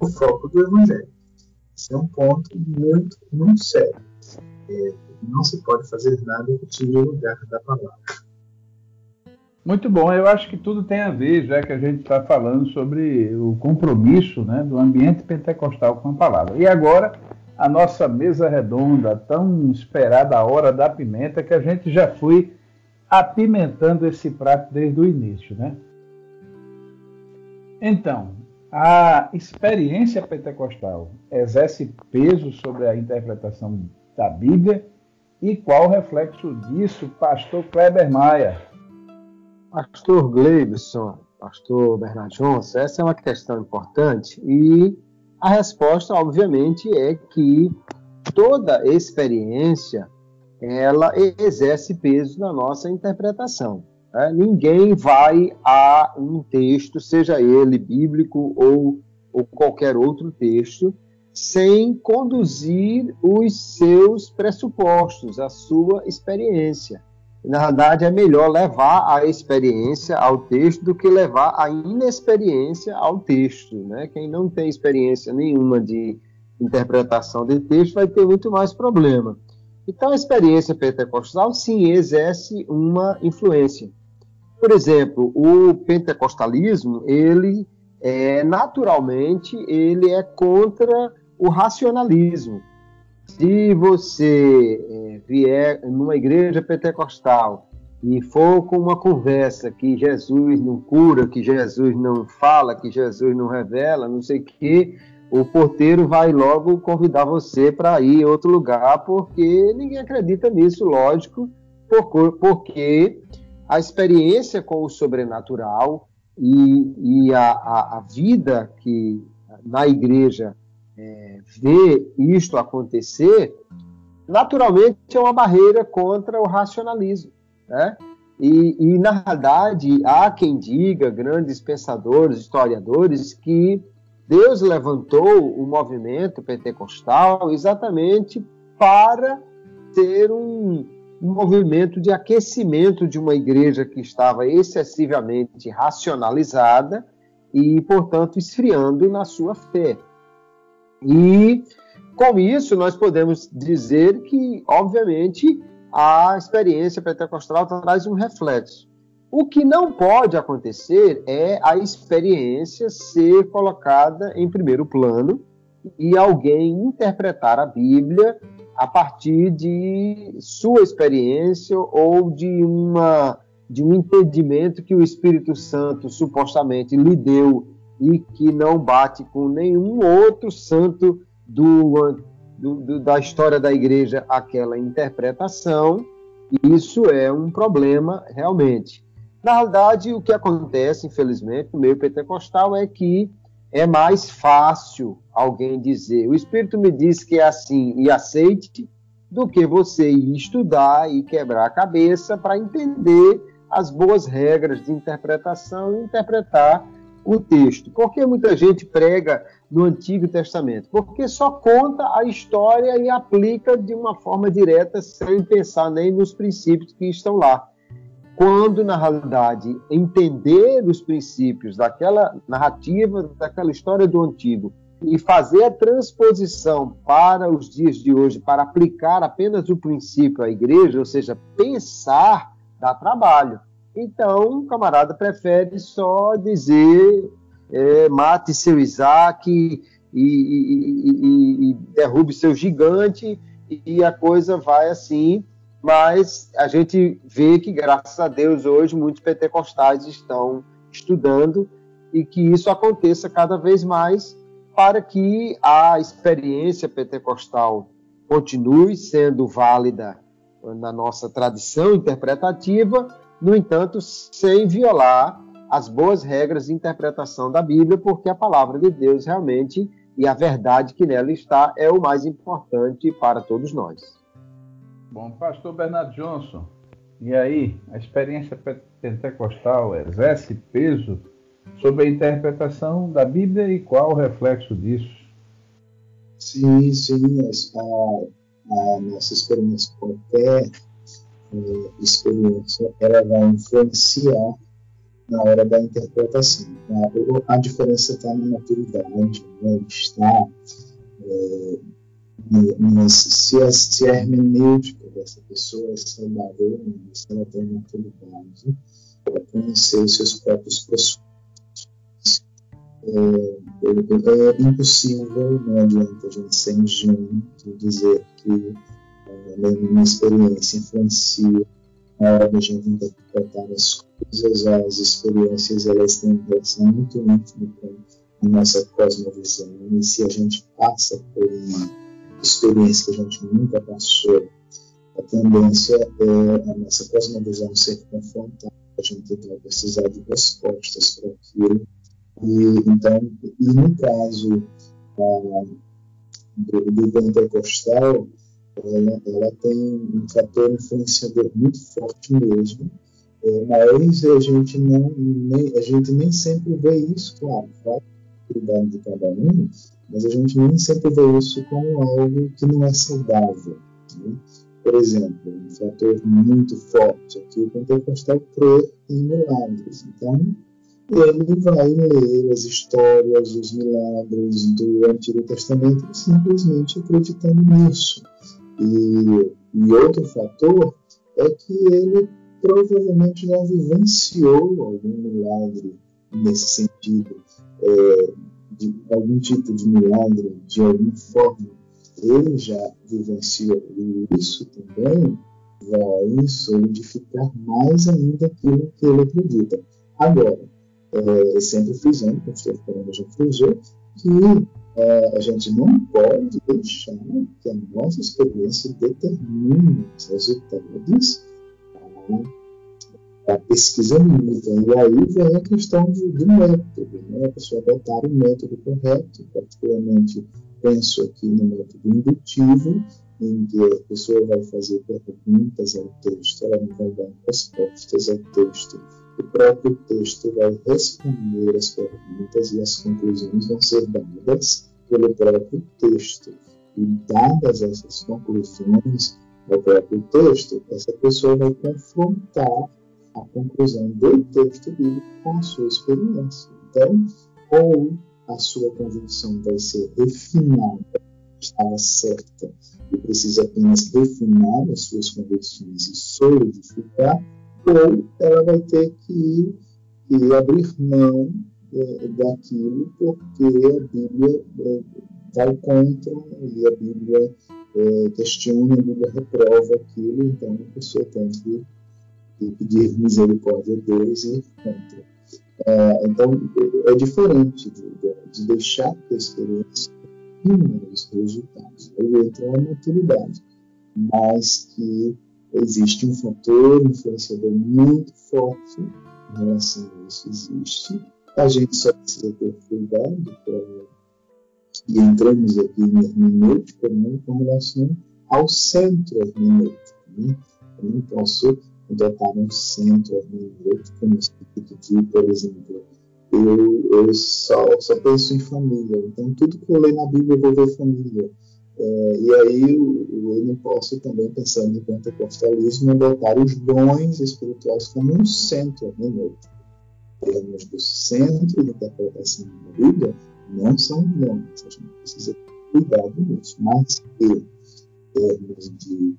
o foco do Evangelho. Esse é um ponto muito, muito sério. É, não se pode fazer nada que tire o lugar da palavra. Muito bom, eu acho que tudo tem a ver, já que a gente está falando sobre o compromisso né, do ambiente pentecostal com a palavra. E agora, a nossa mesa redonda, tão esperada a hora da pimenta, que a gente já foi apimentando esse prato desde o início. Né? Então, a experiência pentecostal exerce peso sobre a interpretação da Bíblia e qual o reflexo disso, pastor Kleber Maia? Pastor Gleibson, pastor Bernardo Jones, essa é uma questão importante e a resposta, obviamente, é que toda experiência ela exerce peso na nossa interpretação. Né? Ninguém vai a um texto, seja ele bíblico ou, ou qualquer outro texto, sem conduzir os seus pressupostos, a sua experiência. Na verdade, é melhor levar a experiência ao texto do que levar a inexperiência ao texto. Né? Quem não tem experiência nenhuma de interpretação de texto vai ter muito mais problema. Então, a experiência pentecostal, sim, exerce uma influência. Por exemplo, o pentecostalismo, ele é, naturalmente, ele é contra o racionalismo. Se você é, vier numa igreja pentecostal e for com uma conversa que Jesus não cura, que Jesus não fala, que Jesus não revela, não sei o quê, o porteiro vai logo convidar você para ir em outro lugar, porque ninguém acredita nisso, lógico, porque a experiência com o sobrenatural e, e a, a, a, vida que na igreja é, vê isto acontecer, naturalmente é uma barreira contra o racionalismo. Né? E, e, na verdade, há quem diga, grandes pensadores, historiadores, que Deus levantou o movimento pentecostal exatamente para ter um, um movimento de aquecimento de uma igreja que estava excessivamente racionalizada e, portanto, esfriando na sua fé. E com isso, nós podemos dizer que, obviamente, a experiência pentecostal traz um reflexo. O que não pode acontecer é a experiência ser colocada em primeiro plano e alguém interpretar a Bíblia a partir de sua experiência ou de uma de um entendimento que o Espírito Santo supostamente lhe deu e que não bate com nenhum outro santo do, do, do, da história da igreja aquela interpretação, isso é um problema realmente. Na realidade, o que acontece, infelizmente, no meio pentecostal é que é mais fácil alguém dizer, o Espírito me diz que é assim e aceite, do que você ir estudar e quebrar a cabeça para entender as boas regras de interpretação e interpretar o texto. Por que muita gente prega no Antigo Testamento? Porque só conta a história e aplica de uma forma direta, sem pensar nem nos princípios que estão lá. Quando, na realidade, entender os princípios daquela narrativa, daquela história do Antigo, e fazer a transposição para os dias de hoje, para aplicar apenas o princípio à igreja, ou seja, pensar, dá trabalho. Então, o camarada prefere só dizer é, mate seu Isaac e, e, e, e derrube seu gigante e a coisa vai assim. Mas a gente vê que, graças a Deus, hoje muitos pentecostais estão estudando e que isso aconteça cada vez mais para que a experiência pentecostal continue sendo válida na nossa tradição interpretativa, no entanto, sem violar as boas regras de interpretação da Bíblia, porque a palavra de Deus realmente e a verdade que nela está é o mais importante para todos nós. Bom, pastor Bernardo Johnson, e aí, a experiência pentecostal exerce peso sobre a interpretação da Bíblia e qual o reflexo disso? Sim, sim, a, a nossa experiência, qualquer é, experiência, ela vai influenciar na hora da interpretação. A, a diferença está na maturidade, né? está é, mas se a, se a hermenêutica dessa pessoa é saudável, se ela tem maturidade para conhecer os seus próprios pressupostos, é, é, é, impossível, não adianta a gente ser ingênuo de dizer que é, nenhuma experiência influencia na hora da gente interpretar as coisas, as experiências elas têm relação muito íntima com a nossa cosmovisão. E se a gente passa por uma experiência que a gente nunca passou, a tendência é a nossa cosmovisão ser confrontada, a gente vai precisar de respostas para aquilo. E, então, e no caso ah, do, do pentecostal, ela, ela tem um fator influenciador muito forte mesmo, é, mas a gente, não, nem, a gente nem sempre vê isso, claro, cuidar de cada um, mas a gente nem sempre vê isso como algo que não é saudável. Né? Por exemplo, um fator muito forte aqui, o pentecostal crê em milagres. Então, ele vai ler as histórias, os milagres do Antigo Testamento simplesmente acreditando nisso. E, e outro fator é que ele provavelmente já vivenciou algum milagre nesse sentido, é, de algum tipo de milagre, de alguma forma. Ele já vivenciou e isso também vai solidificar mais ainda aquilo que ele acredita. Agora, é, sempre frisando, como o Fernando já frisou, que a gente não pode deixar que a nossa experiência determine os resultados da pesquisa mínima. E aí vem a questão de, do método, né? a pessoa adotar o método correto, particularmente penso aqui no método indutivo, em que a pessoa vai fazer perguntas ao texto, ela não vai dar respostas ao texto. O próprio texto vai responder as perguntas e as conclusões vão ser dadas pelo próprio texto. E dadas essas conclusões ao próprio texto, essa pessoa vai confrontar a conclusão do texto bíblico com a sua experiência. Então, ou a sua convicção vai ser refinada, estava certa, e precisa apenas refinar as suas convicções e solidificar, ou ela vai ter que, que abrir mão é, daquilo porque a Bíblia é, vai contra e a Bíblia é, questiona, a Bíblia reprova aquilo, então a pessoa tem que, que pedir misericórdia a Deus e ir contra. É, então é diferente de, de, deixar que a experiência os resultados. Aí entra a maturidade, mas que existe um fator influenciador muito forte em relação a isso. Existe. A gente só precisa ter cuidado para e entramos aqui em hermenêutica né, com relação ao centro hermenêutico. Né? Eu não posso adotar um centro hermenêutico no sentido de, por exemplo, eu, eu só, só penso em família. Então, tudo que eu leio na Bíblia eu vou ver família. É, e aí eu não posso também, pensando em pentecostalismo, adotar os dons espirituais como um centro hermenêutico. Temos do centro de interpretação da Bíblia não são dons, a gente precisa cuidar disso. Mas em termos de,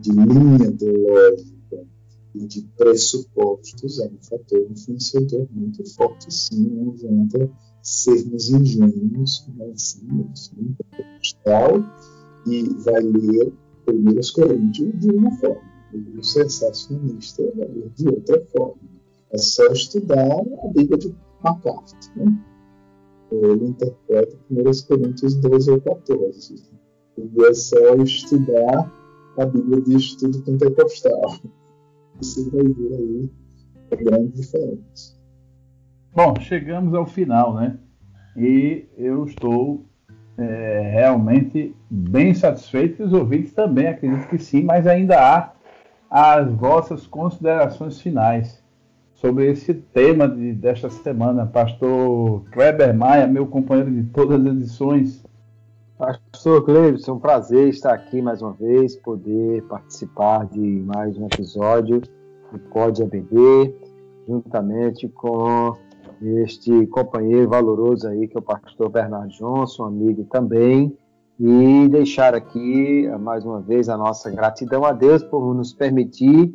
de linha teológica e de pressupostos, é um fator influenciador muito forte, sim, não adianta sermos ingênuos com relação ao ensino pentecostal e vai ler 1 Coríntios de uma forma, o sensacionista vai ler de outra forma. É só estudar a Bíblia de MacArthur. Né? Ele interpreta 1 Coríntios 12 ou 14. E é só estudar a Bíblia de estudo pentecostal. Você vai ver aí a grande diferença. Bom, chegamos ao final, né? E eu estou é, realmente bem satisfeito e os ouvintes também, acredito que sim, mas ainda há as vossas considerações finais sobre esse tema de, desta semana. Pastor Kleber Maia, meu companheiro de todas as edições. Pastor Cleibson, um prazer estar aqui mais uma vez, poder participar de mais um episódio do Pode ABD, juntamente com este companheiro valoroso aí, que é o pastor Bernardo Johnson, amigo também, e deixar aqui mais uma vez a nossa gratidão a Deus por nos permitir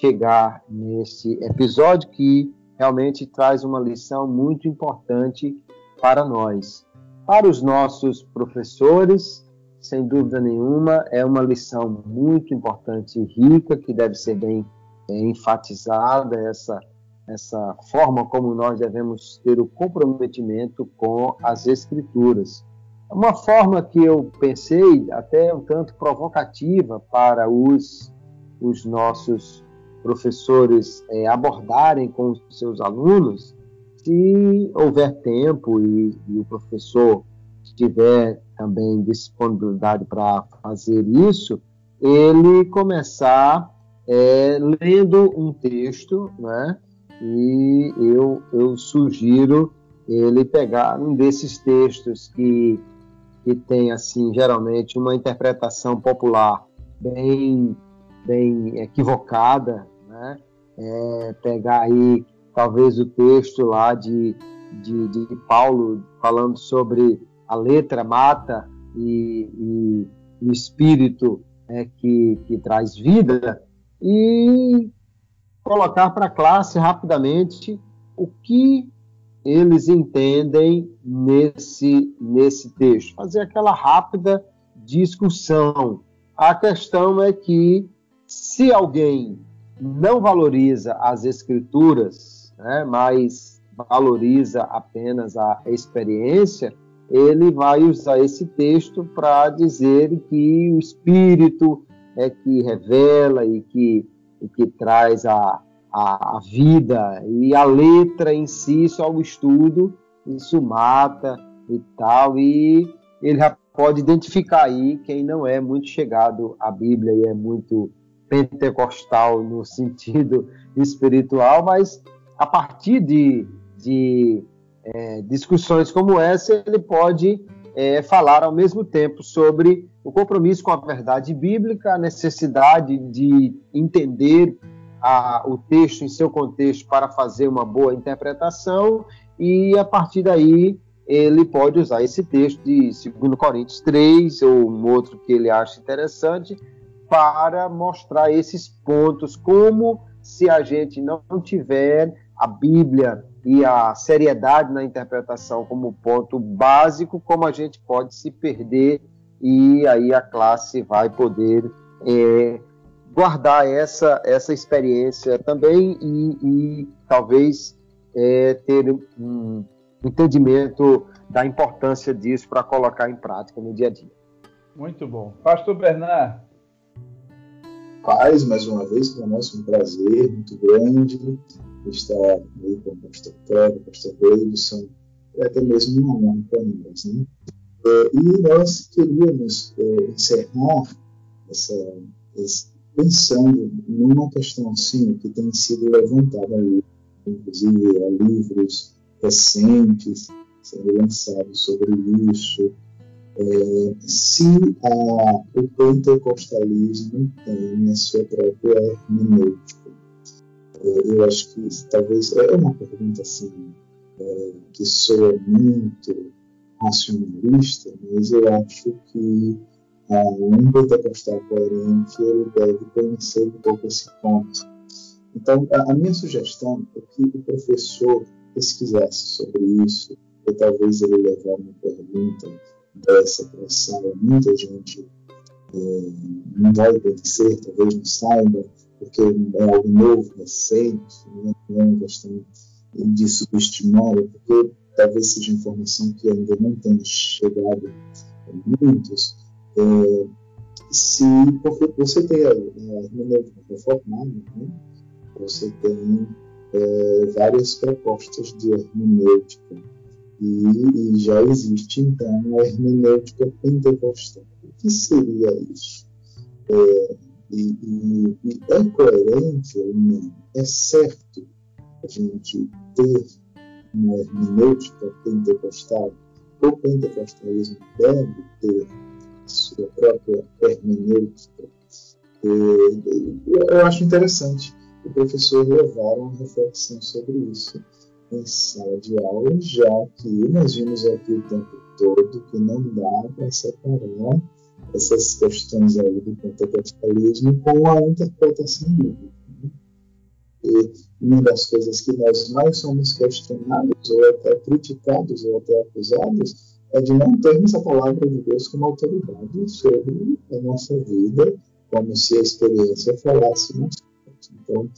chegar nesse episódio que realmente traz uma lição muito importante para nós. Para os nossos professores, sem dúvida nenhuma, é uma lição muito importante e rica que deve ser bem enfatizada essa essa forma como nós devemos ter o comprometimento com as Escrituras. Uma forma que eu pensei até um tanto provocativa para os, os nossos professores é, abordarem com os seus alunos, se houver tempo e, e o professor tiver também disponibilidade para fazer isso, ele começar é, lendo um texto, né, e eu, eu sugiro ele pegar um desses textos que, que tem, assim, geralmente uma interpretação popular bem, bem equivocada, né? É, pegar aí talvez o texto lá de, de, de Paulo falando sobre a letra mata e, e o espírito é, que, que traz vida e colocar para a classe rapidamente o que eles entendem nesse, nesse texto, fazer aquela rápida discussão. A questão é que se alguém não valoriza as escrituras, né, mas valoriza apenas a experiência, ele vai usar esse texto para dizer que o Espírito é que revela e que o que traz a, a, a, vida. E a letra em si, só o estudo, isso mata e tal, e ele já pode identificar aí quem não é muito chegado à Bíblia e é muito pentecostal no sentido espiritual, mas a partir de, de é, discussões como essa, ele pode é, falar ao mesmo tempo sobre o compromisso com a verdade bíblica, a necessidade de entender a, o texto em seu contexto para fazer uma boa interpretação, e a partir daí ele pode usar esse texto de 2 Coríntios 3 ou um outro que ele acha interessante para mostrar esses pontos, como se a gente não tiver a Bíblia e a seriedade na interpretação como ponto básico, como a gente pode se perder e aí a classe vai poder é, guardar essa, essa experiência também e, e talvez é, ter um entendimento da importância disso para colocar em prática no dia a dia. Muito bom. Pastor Bernard. Paz, mais uma vez, para nós um prazer muito grande estar aí com o pastor Cléber, o pastor Davidson, é até mesmo uma honra para nós. Né? É, e nós queríamos é, encerrar essa, essa, pensando numa questão assim que tem sido levantada inclusive há livros recentes sendo lançados sobre isso. É, se a, o pentecostalismo tem a sua própria hermenêutica. É, eu acho que talvez é uma pergunta assim é, que soa muito racionalista, mas eu acho que ah, um pentecostal coerente ele deve conhecer um pouco esse ponto. Então, a, a minha sugestão é que o professor pesquisasse sobre isso ou talvez ele levar uma pergunta dessa para a sala, muita gente é, não vai conhecer, talvez não saiba, porque é algo novo, recente, né? não é uma questão de subestimar, porque talvez seja informação que ainda não tenha chegado a muitos. É, se, porque você tem a, hermenêutica né? você tem é, várias propostas de hermenêutica e, e, já existe então a hermenêutica pentecostal. O que seria isso? É, e, e, e, é coerente não? É certo a gente ter uma hermenêutica pentecostal? O pentecostalismo deve ter sua própria hermenêutica. eu acho interessante o professor levar uma reflexão sobre isso em sala de aula, já que nós vimos aqui o tempo todo que não dá para separar essas questões aí do pentecostalismo com a interpretação bíblica. Né? E uma das coisas que nós mais somos questionados, ou até criticados, ou até acusados, é de não termos a palavra de Deus como autoridade sobre a nossa vida, como se a experiência falasse mais forte. Então,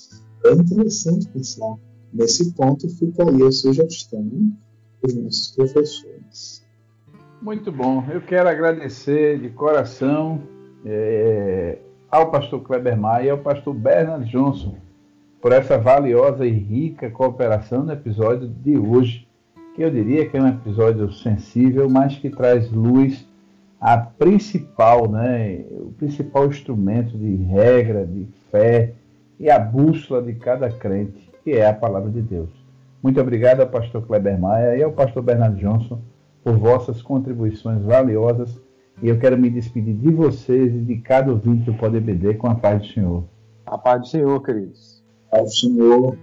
é interessante pensar nesse ponto, fica aí a sugestão dos nossos professores. Muito bom. Eu quero agradecer de coração é, ao pastor Kleber Maia e ao pastor Bernard Johnson por essa valiosa e rica cooperação no episódio de hoje que eu diria que é um episódio sensível, mas que traz luz à principal, né, o principal instrumento de regra, de fé e a bússola de cada crente, que é a palavra de Deus. Muito obrigado ao pastor Kleber Maia e ao pastor Bernardo Johnson por vossas contribuições valiosas e eu quero me despedir de vocês e de cada ouvinte do Poder BD com a paz do Senhor. A paz do Senhor, queridos. A paz do Senhor.